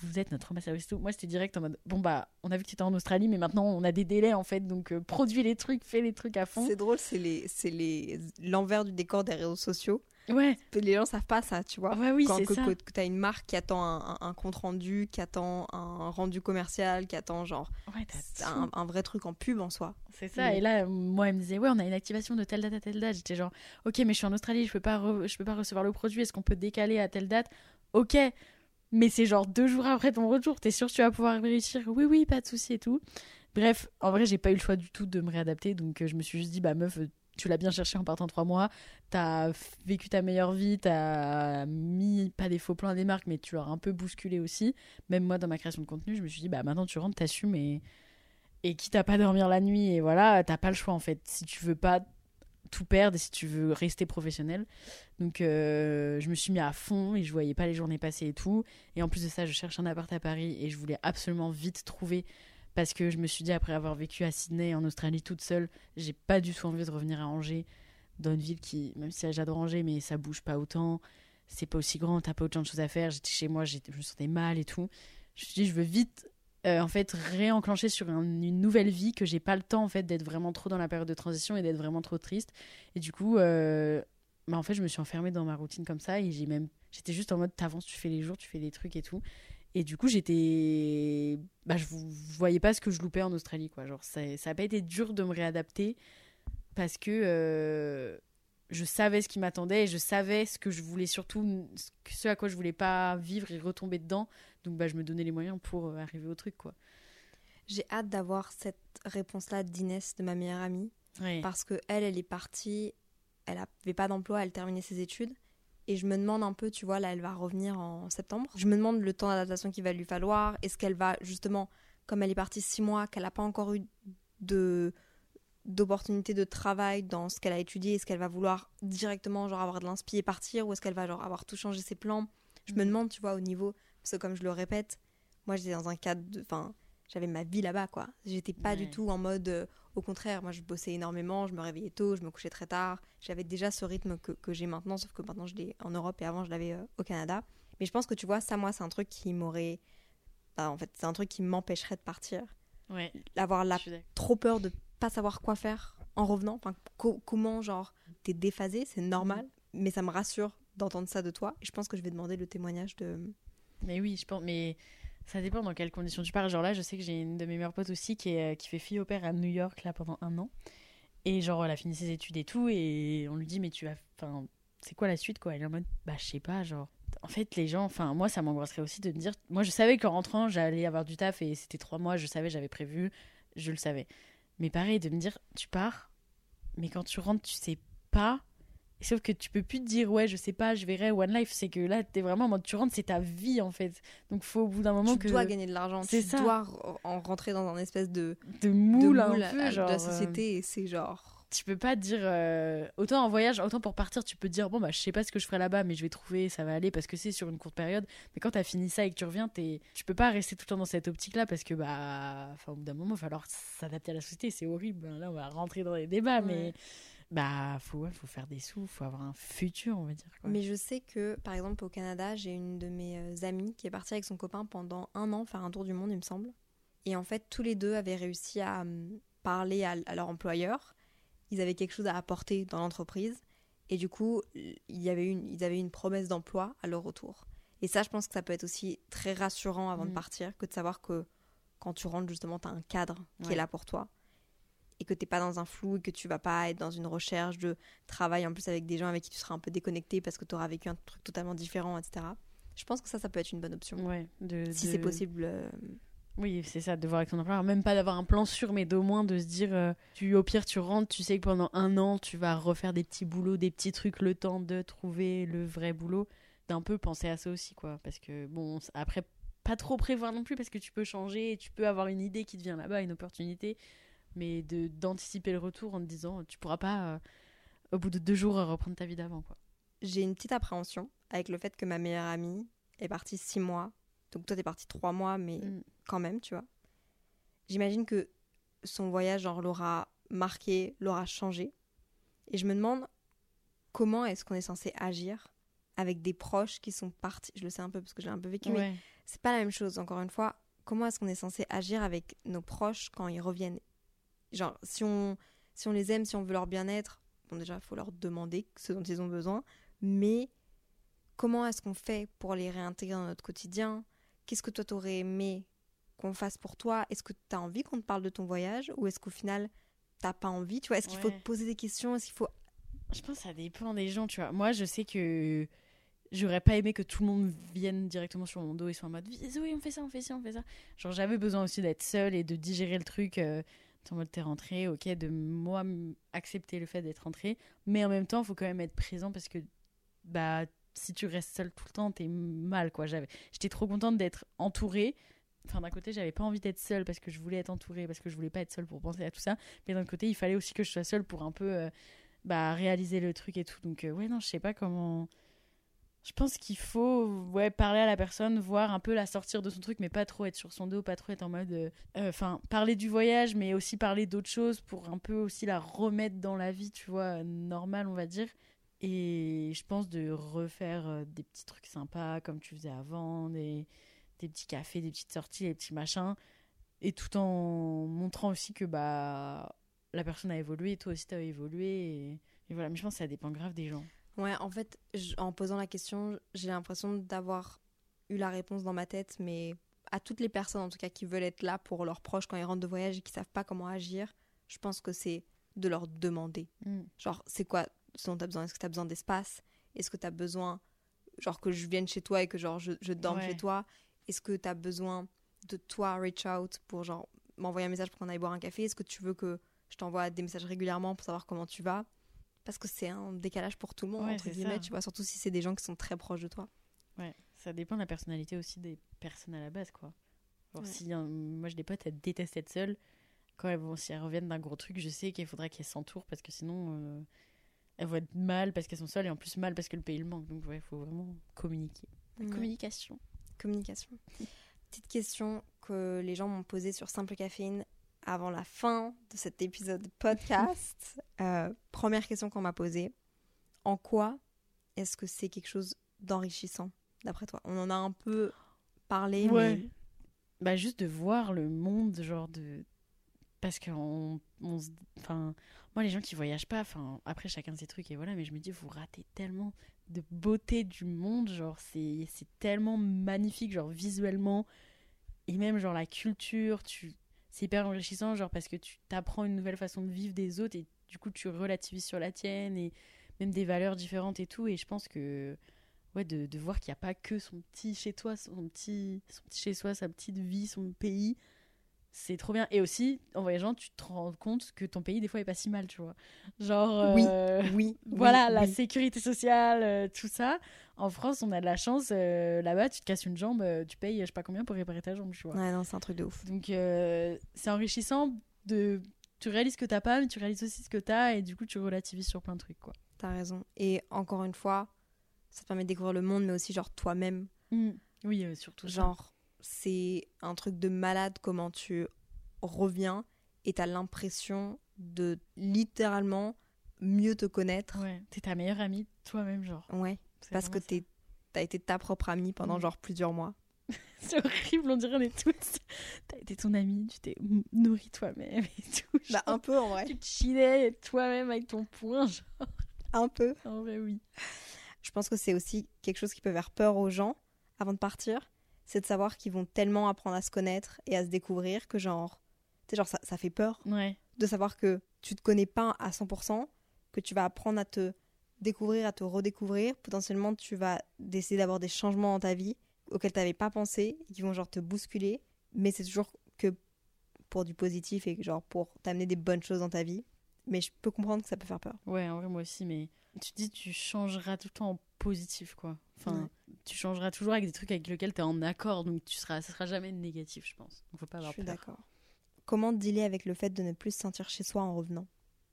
vous êtes notre ambassadeur tout. Moi, c'était direct en mode, bon, bah, on a vu que tu étais en Australie, mais maintenant, on a des délais, en fait, donc produis les trucs, fais les trucs à fond. C'est drôle, c'est les, les, l'envers du décor des réseaux sociaux. Ouais. Les gens savent pas ça, tu vois. Ouais, oui, c'est ça. Que, tu as une marque qui attend un, compte rendu, qui attend un rendu commercial, qui attend genre ouais, un, un, vrai truc en pub en soi. C'est ça. Et là, moi, elle me disait, ouais, on a une activation de telle date à telle date. J'étais genre, ok, mais je suis en Australie, je peux pas, je peux pas recevoir le produit. Est-ce qu'on peut décaler à telle date? Ok. Mais c'est genre deux jours après ton retour. T'es sûr que tu vas pouvoir réussir? Oui, oui, pas de souci et tout. Bref, en vrai, j'ai pas eu le choix du tout de me réadapter. Donc, euh, je me suis juste dit, bah, meuf, tu l'as bien cherché en partant trois mois, t'as vécu ta meilleure vie, t'as mis pas des faux plans à des marques, mais tu l'as un peu bousculé aussi. Même moi, dans ma création de contenu, je me suis dit, bah maintenant tu rentres, t'assumes et, et quitte à pas dormir la nuit, et voilà, t'as pas le choix en fait. Si tu veux pas tout perdre et si tu veux rester professionnel. Donc euh, je me suis mis à fond et je voyais pas les journées passer et tout. Et en plus de ça, je cherche un appart à Paris et je voulais absolument vite trouver parce que je me suis dit, après avoir vécu à Sydney, en Australie, toute seule, j'ai pas du tout envie de revenir à Angers, dans une ville qui, même si j'adore Angers, mais ça bouge pas autant, c'est pas aussi grand, t'as pas autant de choses à faire. J'étais chez moi, je me sentais mal et tout. Je me suis dit, je veux vite, euh, en fait, réenclencher sur une nouvelle vie, que j'ai pas le temps, en fait, d'être vraiment trop dans la période de transition et d'être vraiment trop triste. Et du coup, euh, bah, en fait, je me suis enfermée dans ma routine comme ça et j'ai même, j'étais juste en mode, t'avances, tu fais les jours, tu fais des trucs et tout. Et du coup, j'étais. Bah, je voyais pas ce que je loupais en Australie, quoi. Genre, ça n'a pas été dur de me réadapter parce que euh, je savais ce qui m'attendait et je savais ce que je voulais surtout, ce à quoi je voulais pas vivre et retomber dedans. Donc, bah, je me donnais les moyens pour euh, arriver au truc, quoi. J'ai hâte d'avoir cette réponse-là d'Inès, de ma meilleure amie. Parce que elle, elle est partie, elle n'avait pas d'emploi, elle terminait ses études. Et je me demande un peu, tu vois, là, elle va revenir en septembre. Je me demande le temps d'adaptation qu'il va lui falloir. Est-ce qu'elle va, justement, comme elle est partie six mois, qu'elle n'a pas encore eu de d'opportunités de travail dans ce qu'elle a étudié Est-ce qu'elle va vouloir directement genre avoir de l'inspi et partir ou est-ce qu'elle va genre avoir tout changé ses plans? Je me mm. demande, tu vois, au niveau parce que comme je le répète, moi j'étais dans un cadre de enfin, j'avais ma vie là-bas quoi. J'étais pas du tout en mode euh, au contraire, moi je bossais énormément, je me réveillais tôt, je me couchais très tard. J'avais déjà ce rythme que, que j'ai maintenant, sauf que maintenant je l'ai en Europe et avant je l'avais euh, au Canada. Mais je pense que tu vois, ça moi c'est un truc qui m'aurait. Bah, en fait, c'est un truc qui m'empêcherait de partir. Ouais. Avoir la... trop peur de pas savoir quoi faire en revenant. Enfin, comment, genre, t'es déphasé, c'est normal. Mm. Mais ça me rassure d'entendre ça de toi. Et je pense que je vais demander le témoignage de. Mais oui, je pense. Mais ça dépend dans quelles conditions tu pars. Genre là, je sais que j'ai une de mes meilleures potes aussi qui, qui fait fille au père à New York là pendant un an. Et genre, elle a fini ses études et tout. Et on lui dit, mais tu vas. Enfin, c'est quoi la suite quoi? Elle est en mode, bah, je sais pas, genre. En fait, les gens, enfin, moi, ça m'angoisserait aussi de me dire. Moi, je savais qu'en rentrant, j'allais avoir du taf et c'était trois mois, je savais, j'avais prévu, je le savais. Mais pareil, de me dire, tu pars, mais quand tu rentres, tu sais pas Sauf que tu peux plus te dire, ouais, je sais pas, je verrai One Life. C'est que là, t'es vraiment en mode, tu rentres, c'est ta vie en fait. Donc, faut au bout d'un moment que. Tu dois gagner de l'argent. Tu ça. dois en rentrer dans un espèce de. De moule, de, un peu, genre, de la euh, société. Et c'est genre. Tu peux pas dire. Euh, autant en voyage, autant pour partir, tu peux dire, bon, bah, je sais pas ce que je ferai là-bas, mais je vais trouver, ça va aller parce que c'est sur une courte période. Mais quand t'as fini ça et que tu reviens, es... tu peux pas rester tout le temps dans cette optique-là parce que, bah. Enfin, au bout d'un moment, il va falloir s'adapter à la société. C'est horrible. Là, on va rentrer dans les débats, mais bah, faut, faut faire des sous, faut avoir un futur, on va dire. Mais je sais que, par exemple, au Canada, j'ai une de mes euh, amies qui est partie avec son copain pendant un an faire un tour du monde, il me semble. Et en fait, tous les deux avaient réussi à hum, parler à, leur employeur. Ils avaient quelque chose à apporter dans l'entreprise. Et du coup, il y avait une, ils avaient une promesse d'emploi à leur retour. Et ça, je pense que ça peut être aussi très rassurant avant de mm. partir que de savoir que quand tu rentres, justement, tu as un cadre qui est là pour toi et que t'es pas dans un flou et que tu vas pas être dans une recherche de travail en plus avec des gens avec qui tu seras un peu déconnecté parce que tu auras vécu un truc totalement différent, etc. Je pense que ça, ça peut être une bonne option. Ouais, si c'est possible. Euh, Oui, c'est ça, de voir avec ton employeur. Même pas d'avoir un plan sûr, mais d'au moins de se dire, euh, tu, au pire, tu rentres, tu sais que pendant un an, tu vas refaire des petits boulots, des petits trucs, le temps de trouver le vrai boulot. D'un peu penser à ça aussi, quoi. Parce que, bon, après, pas trop prévoir non plus, parce que tu peux changer, tu peux avoir une idée qui te vient là-bas, une opportunité, mais de d'anticiper le retour en te disant, tu pourras pas, euh, au bout de deux jours, reprendre ta vie d'avant, quoi. J'ai une petite appréhension avec le fait que ma meilleure amie est partie six mois. Donc toi, t'es partie trois mois, mais Mm. quand même, tu vois. J'imagine que son voyage, genre, l'aura marqué, l'aura changé. Et je me demande comment est-ce qu'on est censé agir avec des proches qui sont partis. Je le sais un peu parce que j'ai un peu vécu, mais Ouais. c'est pas la même chose. Encore une fois, comment est-ce qu'on est censé agir avec nos proches quand ils reviennent Genre, si on, si on les aime, si on veut leur bien-être, bon, déjà, il faut leur demander ce dont ils ont besoin. Mais comment est-ce qu'on fait pour les réintégrer dans notre quotidien? Qu'est-ce que toi, t'aurais aimé qu'on fasse pour toi? Est-ce que tu as envie qu'on te parle de ton voyage? Ou est-ce qu'au final, t'as pas envie? Tu vois, est-ce qu'il faut te poser des questions? Est-ce qu'il faut... Je pense que ça dépend des gens, tu vois. Moi, je sais que j'aurais pas aimé que tout le monde vienne directement sur mon dos et soit en mode Zoé, on fait ça, on fait ça, on fait ça. Genre, j'avais besoin aussi d'être seule et de digérer le truc. Euh, t'es en mode t'es rentrée, ok, de moi accepter le fait d'être rentrée. Mais en même temps, il faut quand même être présent parce que, bah, si tu restes seule tout le temps, t'es mal, quoi. J'étais trop contente d'être entourée. Enfin, d'un côté, j'avais pas envie d'être seule parce que je voulais être entourée, parce que je voulais pas être seule pour penser à tout ça. Mais d'un côté, il fallait aussi que je sois seule pour un peu. euh, bah, réaliser le truc et tout. Donc, euh, ouais, non, je sais pas comment. Je pense qu'il faut ouais, parler à la personne, voir un peu la sortir de son truc, mais pas trop être sur son dos, pas trop être en mode. euh, euh, Enfin, parler du voyage, mais aussi parler d'autres choses pour un peu aussi la remettre dans la vie, tu vois, normale, on va dire. Et je pense de refaire euh, des petits trucs sympas comme tu faisais avant, des, petits cafés, des petites sorties, des petits machins. Et tout en montrant aussi que bah la personne a évolué, toi aussi t'as évolué. Et, et voilà, mais je pense que ça dépend grave des gens. Ouais, en fait, en posant la question, j'ai l'impression d'avoir eu la réponse dans ma tête, mais à toutes les personnes, en tout cas, qui veulent être là pour leurs proches quand ils rentrent de voyage et qui savent pas comment agir, je pense que c'est de leur demander. Genre, c'est quoi ce dont tu as besoin? Est-ce que tu as besoin d'espace? Est-ce que tu as besoin, genre, que je vienne chez toi et que, genre, je, je dorme Ouais. chez toi? Est-ce que tu as besoin de toi reach out pour, genre, m'envoyer un message pour qu'on aille boire un café? Est-ce que tu veux que je t'envoie des messages régulièrement pour savoir comment tu vas? Parce que c'est un décalage pour tout le monde, Ouais, entre guillemets, ça. tu vois, surtout si c'est des gens qui sont très proches de toi. Ouais, ça dépend de la personnalité aussi des personnes à la base, quoi. Genre, Ouais. si, hein, moi, j'ai des potes, elles détestent être seules. Quand elles vont, si elles reviennent d'un gros truc, je sais qu'il faudra qu'elles s'entourent parce que sinon, euh, elles vont être mal parce qu'elles sont seules et en plus mal parce que le pays le manque. Donc, ouais, il faut vraiment communiquer. La Ouais. communication. Communication. Petite question que les gens m'ont posée sur Simple Caféine avant la fin de cet épisode podcast. Euh, première question qu'on m'a posée. En quoi est-ce que c'est quelque chose d'enrichissant, d'après toi? On en a un peu parlé, mais Bah, juste de voir le monde, genre de. Parce que on, on se- enfin, moi, les gens qui voyagent pas, enfin, après, chacun ses trucs, et voilà, mais je me dis, vous ratez tellement de beauté du monde, genre, c'est c'est tellement magnifique, genre, visuellement, et même, genre, la culture, tu. C'est hyper enrichissant, genre, parce que tu t'apprends une nouvelle façon de vivre des autres, et du coup, tu relativises sur la tienne, et même des valeurs différentes et tout, et je pense que ouais, de, de voir qu'il n'y a pas que son petit chez toi, son petit, son petit chez soi, sa petite vie, son pays. C'est trop bien. Et aussi, en voyageant, tu te rends compte que ton pays, des fois, est pas si mal, tu vois. Genre. Oui, euh, oui. Voilà, oui, la oui. sécurité sociale, euh, tout ça. En France, on a de la chance. euh, Là-bas, tu te casses une jambe, euh, tu payes je sais pas combien pour réparer ta jambe, tu vois. Ouais, non, c'est un truc de ouf. Donc, euh, c'est enrichissant de. Tu réalises ce que t'as pas, mais tu réalises aussi ce que t'as, et du coup, tu relativises sur plein de trucs, quoi. T'as raison. Et encore une fois, ça te permet de découvrir le monde, mais aussi, genre, toi-même. Oui, euh, surtout. Genre, c'est un truc de malade comment tu reviens et t'as l'impression de littéralement mieux te connaître. Ouais, t'es ta meilleure amie toi-même, genre. Ouais, parce que t'es, t'as été ta propre amie pendant Mm. genre plusieurs mois. C'est horrible, on dirait on est toutes. T'as été ton amie, tu t'es nourrie toi-même et tout. Bah, un peu en vrai. Tu te chillais toi-même avec ton poing, genre. Un peu. En vrai, oui. Je pense que c'est aussi quelque chose qui peut faire peur aux gens avant de partir. C'est de savoir qu'ils vont tellement apprendre à se connaître et à se découvrir que genre, tu sais, genre ça, ça fait peur Ouais. de savoir que tu te connais pas à 100%, que tu vas apprendre à te découvrir, à te redécouvrir. Potentiellement, tu vas décider d'avoir des changements dans ta vie auxquels tu n'avais pas pensé, qui vont genre te bousculer. mais c'est toujours que pour du positif et genre pour t'amener des bonnes choses dans ta vie. Mais je peux comprendre que ça peut faire peur. Ouais, en vrai, moi aussi, mais tu te dis, tu changeras tout le temps en positif, quoi. Enfin, tu changeras toujours avec des trucs avec lesquels tu es en accord, donc tu seras, ça sera jamais négatif, je pense. Donc faut pas avoir Je suis d'accord. Comment dealer avec le fait de ne plus se sentir chez soi en revenant?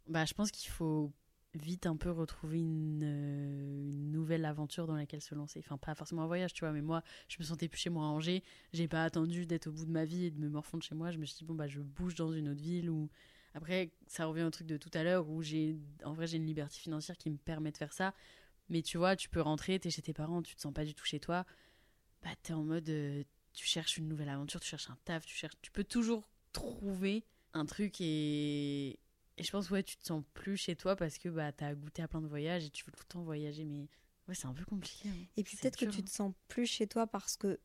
Bah, je pense qu'il faut vite un peu retrouver une, euh, une, nouvelle aventure dans laquelle se lancer. Enfin, pas forcément un voyage, tu vois, mais moi, je me sentais plus chez moi à Angers. J'ai pas attendu d'être au bout de ma vie et de me morfondre chez moi. Je me suis dit, bon, bah, je bouge dans une autre ville ou. Après, ça revient au truc de tout à l'heure où j'ai. En vrai, j'ai une liberté financière qui me permet de faire ça. Mais tu vois, tu peux rentrer, t'es chez tes parents, tu te sens pas du tout chez toi. Bah, t'es en mode. Euh, tu cherches une nouvelle aventure, tu cherches un taf, tu cherches. Tu peux toujours trouver un truc et et je pense, ouais, tu te sens plus chez toi parce que bah, tu as goûté à plein de voyages et tu veux tout le temps voyager. Mais ouais, c'est un peu compliqué. Hein. Et puis peut-être que tu te sens plus chez toi parce que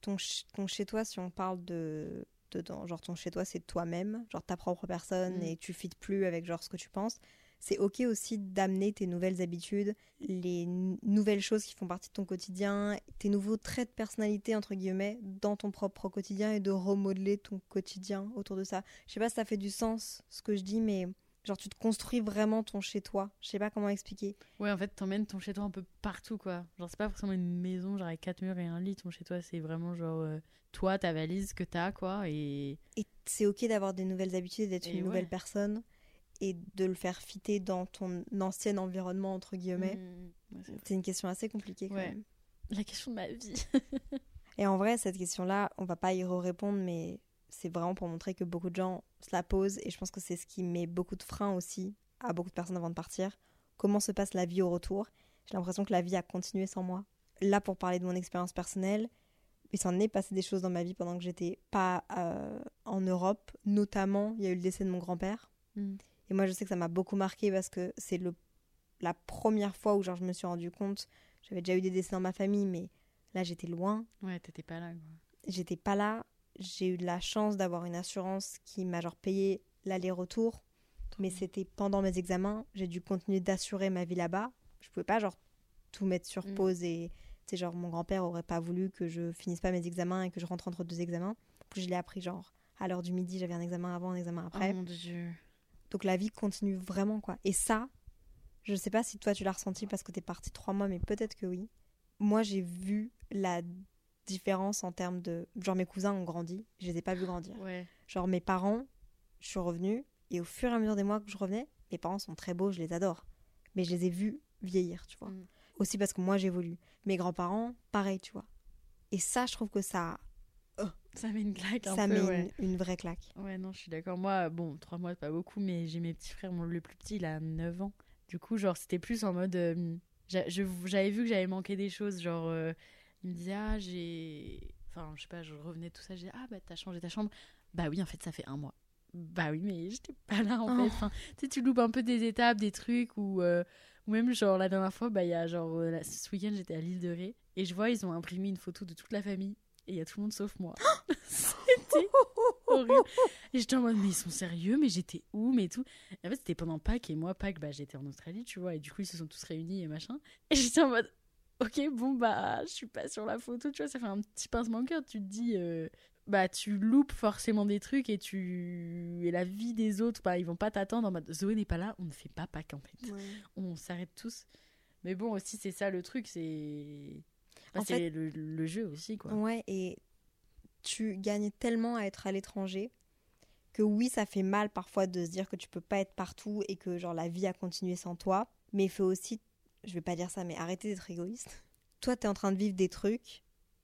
ton, ton chez toi, si on parle de. de genre ton chez toi, c'est toi-même, genre ta propre personne mm. et tu fites plus avec genre ce que tu penses c'est ok aussi d'amener tes nouvelles habitudes, les nouvelles choses qui font partie de ton quotidien, tes nouveaux traits de personnalité entre guillemets dans ton propre quotidien et de remodeler ton quotidien autour de ça. Je sais pas si ça fait du sens ce que je dis, mais genre tu te construis vraiment ton chez toi. Je sais pas comment expliquer. Ouais, en fait, t'emmènes ton chez toi un peu partout quoi. Genre c'est pas forcément une maison genre avec quatre murs et un lit. Ton chez toi c'est vraiment genre euh, toi ta valise que t'as quoi et. Et c'est ok d'avoir des nouvelles habitudes, d'être une nouvelle personne et de le faire fitter dans ton ancien environnement, entre guillemets. Mmh, c'est une question assez compliquée quand même. La question de ma vie. et en vrai, cette question-là, on va pas y répondre, mais c'est vraiment pour montrer que beaucoup de gens se la posent et je pense que c'est ce qui met beaucoup de freins aussi à beaucoup de personnes avant de partir. Comment se passe la vie au retour? J'ai l'impression que la vie a continué sans moi. Là, pour parler de mon expérience personnelle, il s'en est passé des choses dans ma vie pendant que j'étais pas euh, en Europe. Notamment, il y a eu le décès de mon grand-père. Mmh. Et moi, je sais que ça m'a beaucoup marqué parce que c'est le la première fois où genre, je me suis rendu compte. J'avais déjà eu des décès dans ma famille, mais là, j'étais loin. Ouais, t'étais pas là. J'étais pas là. J'ai eu de la chance d'avoir une assurance qui m'a genre payé l'aller-retour. Mais c'était pendant mes examens. J'ai dû continuer d'assurer ma vie là-bas. Je pouvais pas genre tout mettre sur mm. pause et tu genre mon grand-père aurait pas voulu que je finisse pas mes examens et que je rentre entre deux examens. Puis je l'ai appris genre à l'heure du midi, j'avais un examen avant, un examen après. Oh mon dieu. Donc la vie continue vraiment, quoi. Et ça, je ne sais pas si toi tu l'as ressenti parce que tu es parti trois mois, mais peut-être que oui. Moi, j'ai vu la différence en termes de. Genre, mes cousins ont grandi, je les ai pas vus grandir. Genre, mes parents, je suis revenue, et au fur et à mesure des mois que je revenais, mes parents sont très beaux, je les adore. Mais je les ai vus vieillir, tu vois. Mm. Aussi parce que moi, j'évolue. Mes grands-parents, pareil, tu vois. Et ça, je trouve que ça ça met une claque un ça peu, met une, vraie claque. Ouais, non, je suis d'accord. Moi, bon, trois mois, pas beaucoup, mais j'ai mes petits frères. Mon, le plus petit, il a 9 ans. Du coup, genre, c'était plus en mode. Euh, j'avais vu que j'avais manqué des choses. Genre, euh, il me disait, ah, j'ai. Enfin, je sais pas, je revenais tout ça. J'ai ah, bah, t'as changé ta chambre. Bah oui, en fait, ça fait un mois. Bah oui, mais j'étais pas là, en fait. Oh. Enfin, tu sais, tu loupes un peu des étapes, des trucs, ou, euh, ou même, genre, la dernière fois, bah, il y a, genre, ce week-end, j'étais à l'île de Ré. Et je vois, ils ont imprimé une photo de toute la famille et il y a tout le monde sauf moi. c'était horrible. Et j'étais en mode, mais ils sont sérieux, mais j'étais où, mais tout. Et en fait, c'était pendant Pâques, et moi, Pâques, bah, j'étais en Australie, tu vois, et du coup, ils se sont tous réunis et machin. Et j'étais en mode, ok, bon, bah, je suis pas sur la photo, tu vois, ça fait un petit pincement au cœur. Tu te dis, euh, bah, tu loupes forcément des trucs et tu. Et la vie des autres, bah, ils vont pas t'attendre en mode, Zoé n'est pas là, on ne fait pas Pâques, en fait. On s'arrête tous. Mais bon, aussi, c'est ça le truc, c'est c'est le, jeu aussi, quoi. Ouais, et tu gagnes tellement à être à l'étranger que oui, ça fait mal parfois de se dire que tu peux pas être partout et que genre la vie a continué sans toi. Mais il faut aussi, je vais pas dire ça, mais arrêter d'être égoïste. Toi, tu es en train de vivre des trucs,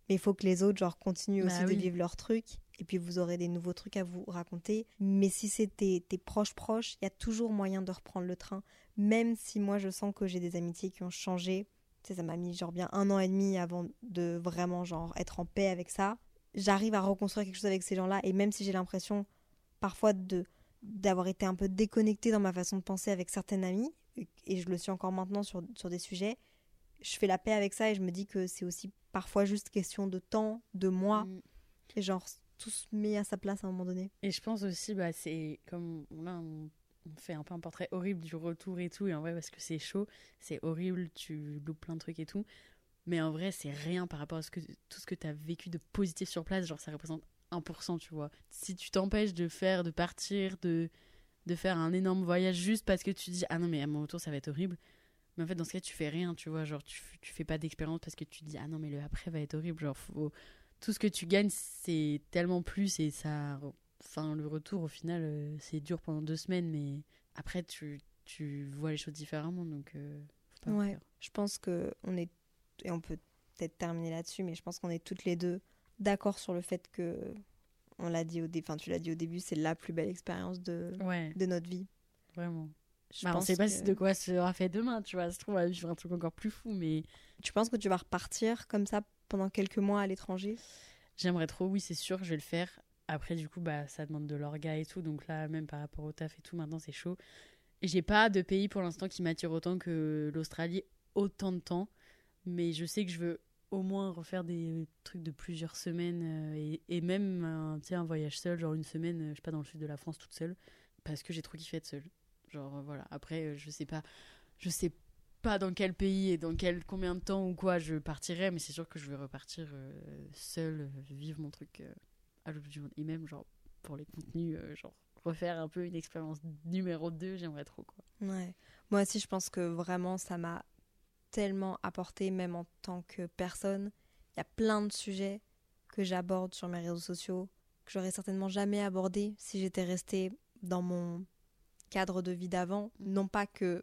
mais il faut que les autres genre continuent bah aussi de vivre leurs trucs. Et puis vous aurez des nouveaux trucs à vous raconter. Mais si c'est tes, tes proches proches, il y a toujours moyen de reprendre le train. Même si moi je sens que j'ai des amitiés qui ont changé ça m'a mis genre bien un an et demi avant de vraiment genre être en paix avec ça. J'arrive à reconstruire quelque chose avec ces gens-là et même si j'ai l'impression parfois de d'avoir été un peu déconnectée dans ma façon de penser avec certaines amies et je le suis encore maintenant sur, sur des sujets, je fais la paix avec ça et je me dis que c'est aussi parfois juste question de temps, de mois mm. et genre tout se met à sa place à un moment donné. Et je pense aussi bah c'est comme là on on fait un peu un portrait horrible du retour et tout. Et en vrai, parce que c'est chaud, c'est horrible, tu loupes plein de trucs et tout. Mais en vrai, c'est rien par rapport à ce que, tout ce que tu as vécu de positif sur place. Genre, ça représente 1%, tu vois. Si tu t'empêches de faire, de partir, de, de faire un énorme voyage juste parce que tu dis ah non mais à mon retour ça va être horrible. Mais en fait dans ce cas tu fais rien, tu vois, genre tu, tu fais pas d'expérience parce que tu dis ah non mais le après va être horrible, genre faut... tout ce que tu gagnes c'est tellement plus et ça enfin le retour au final euh, c'est dur pendant deux semaines mais après tu, tu vois les choses différemment donc euh, faut pas Ouais, je pense que on est et on peut peut-être terminer là-dessus, mais je pense qu'on est toutes les deux d'accord sur le fait que on l'a dit au début, enfin tu l'as dit au début, c'est la plus belle expérience de, Ouais, de notre vie. vraiment. Je Bah, on pense sait pas que- de quoi sera fait demain, tu vois. Se trouve, on va vivre un truc encore plus fou, mais Tu penses que tu vas repartir comme ça pendant quelques mois à l'étranger? J'aimerais trop, oui, c'est sûr, je vais le faire. Après, du coup, bah, ça demande de l'orga et tout. Donc là, même par rapport au taf et tout, maintenant, c'est chaud. J'ai pas de pays pour l'instant qui m'attire autant que l'Australie, autant de temps. Mais je sais que je veux au moins refaire des trucs de plusieurs semaines euh, et, même un, un voyage seul, genre une semaine, euh, je sais pas, dans le sud de la France toute seule. Parce que j'ai trop kiffé être seule. Genre, euh, voilà. Après, je sais pas. Je sais pas dans quel pays et dans quel combien de temps ou quoi je partirai, mais c'est sûr que je vais repartir seule, vivre mon truc à l'autre du monde. Et même, genre, pour les contenus, euh, genre, refaire un peu une expérience numéro 2, j'aimerais trop, quoi. Ouais. Moi aussi, je pense que vraiment, ça m'a tellement apporté, même en tant que personne. Il y a plein de sujets que j'aborde sur mes réseaux sociaux que j'aurais certainement jamais abordé si j'étais restée dans mon cadre de vie d'avant. Non pas que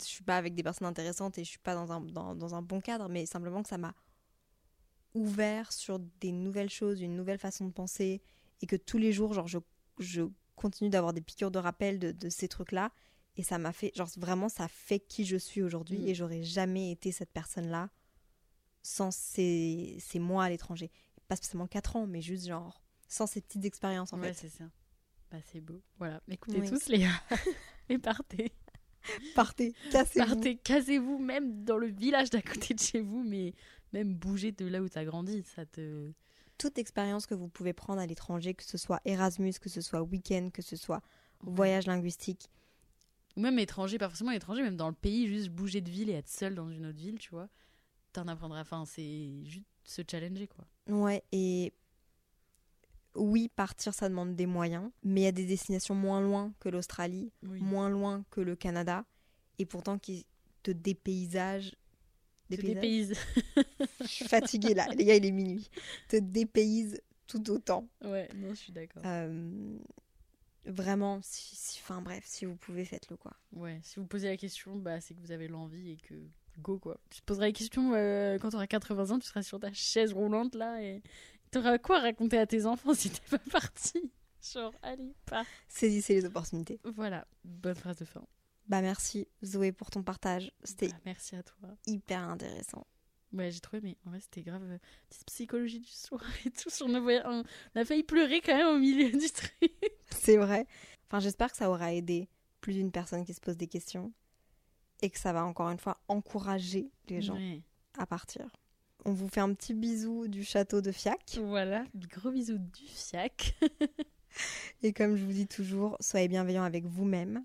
je suis pas avec des personnes intéressantes et je suis pas dans un, dans, dans un bon cadre, mais simplement que ça m'a ouvert sur des nouvelles choses, une nouvelle façon de penser et que tous les jours, genre, je, je continue d'avoir des piqûres de rappel de, de ces trucs-là. Et ça m'a fait, genre, vraiment, ça fait qui je suis aujourd'hui Mm. et j'aurais jamais été cette personne-là sans ces, ces mois à l'étranger. Pas spécialement 4 ans, mais juste, genre, sans ces petites expériences, en ouais, fait. c'est ça. Bah, c'est beau. Voilà. Écoutez Oui. tous, les gars. et partez. Partez, cassez-vous. Partez, casez-vous, même dans le village d'à côté de chez vous, mais même bouger de là où t'as grandi, ça te. Toute expérience que vous pouvez prendre à l'étranger, que ce soit Erasmus, que ce soit week-end, que ce soit voyage linguistique, Ou même étranger, pas forcément étranger, même dans le pays, juste bouger de ville et être seul dans une autre ville, tu vois. T'en apprendras. Enfin, c'est juste se challenger, quoi. Ouais, et oui, partir, ça demande des moyens, mais il y a des destinations moins loin que l'Australie, Oui. moins loin que le Canada, et pourtant qui te dépaysagent. Dépaysagent pays. Je suis fatiguée là, les gars, il est minuit. Te dépaysent tout autant. Ouais, non, je suis d'accord. Euh, vraiment, si, si- enfin bref, si vous pouvez, faites-le quoi. Ouais, si vous posez la question, bah, c'est que vous avez l'envie et que go quoi. Tu te poseras la question euh, quand tu auras 80 ans, tu seras sur ta chaise roulante là et tu auras quoi raconter à tes enfants si t'es pas parti? Genre, allez, pas. Saisissez les opportunités. Voilà, bonne phrase de fin. Bah merci Zoé pour ton partage, c'était Bah, merci à toi. hyper intéressant. Ouais, j'ai trouvé, mais en vrai, c'était grave. euh, Petite psychologie du soir et tout. On a failli pleurer quand même au milieu du truc. C'est vrai. Enfin, j'espère que ça aura aidé plus d'une personne qui se pose des questions et que ça va encore une fois encourager les gens Ouais. à partir. On vous fait un petit bisou du château de Fiac. Voilà, gros bisous du fiac. Et comme je vous dis toujours, soyez bienveillants avec vous-même,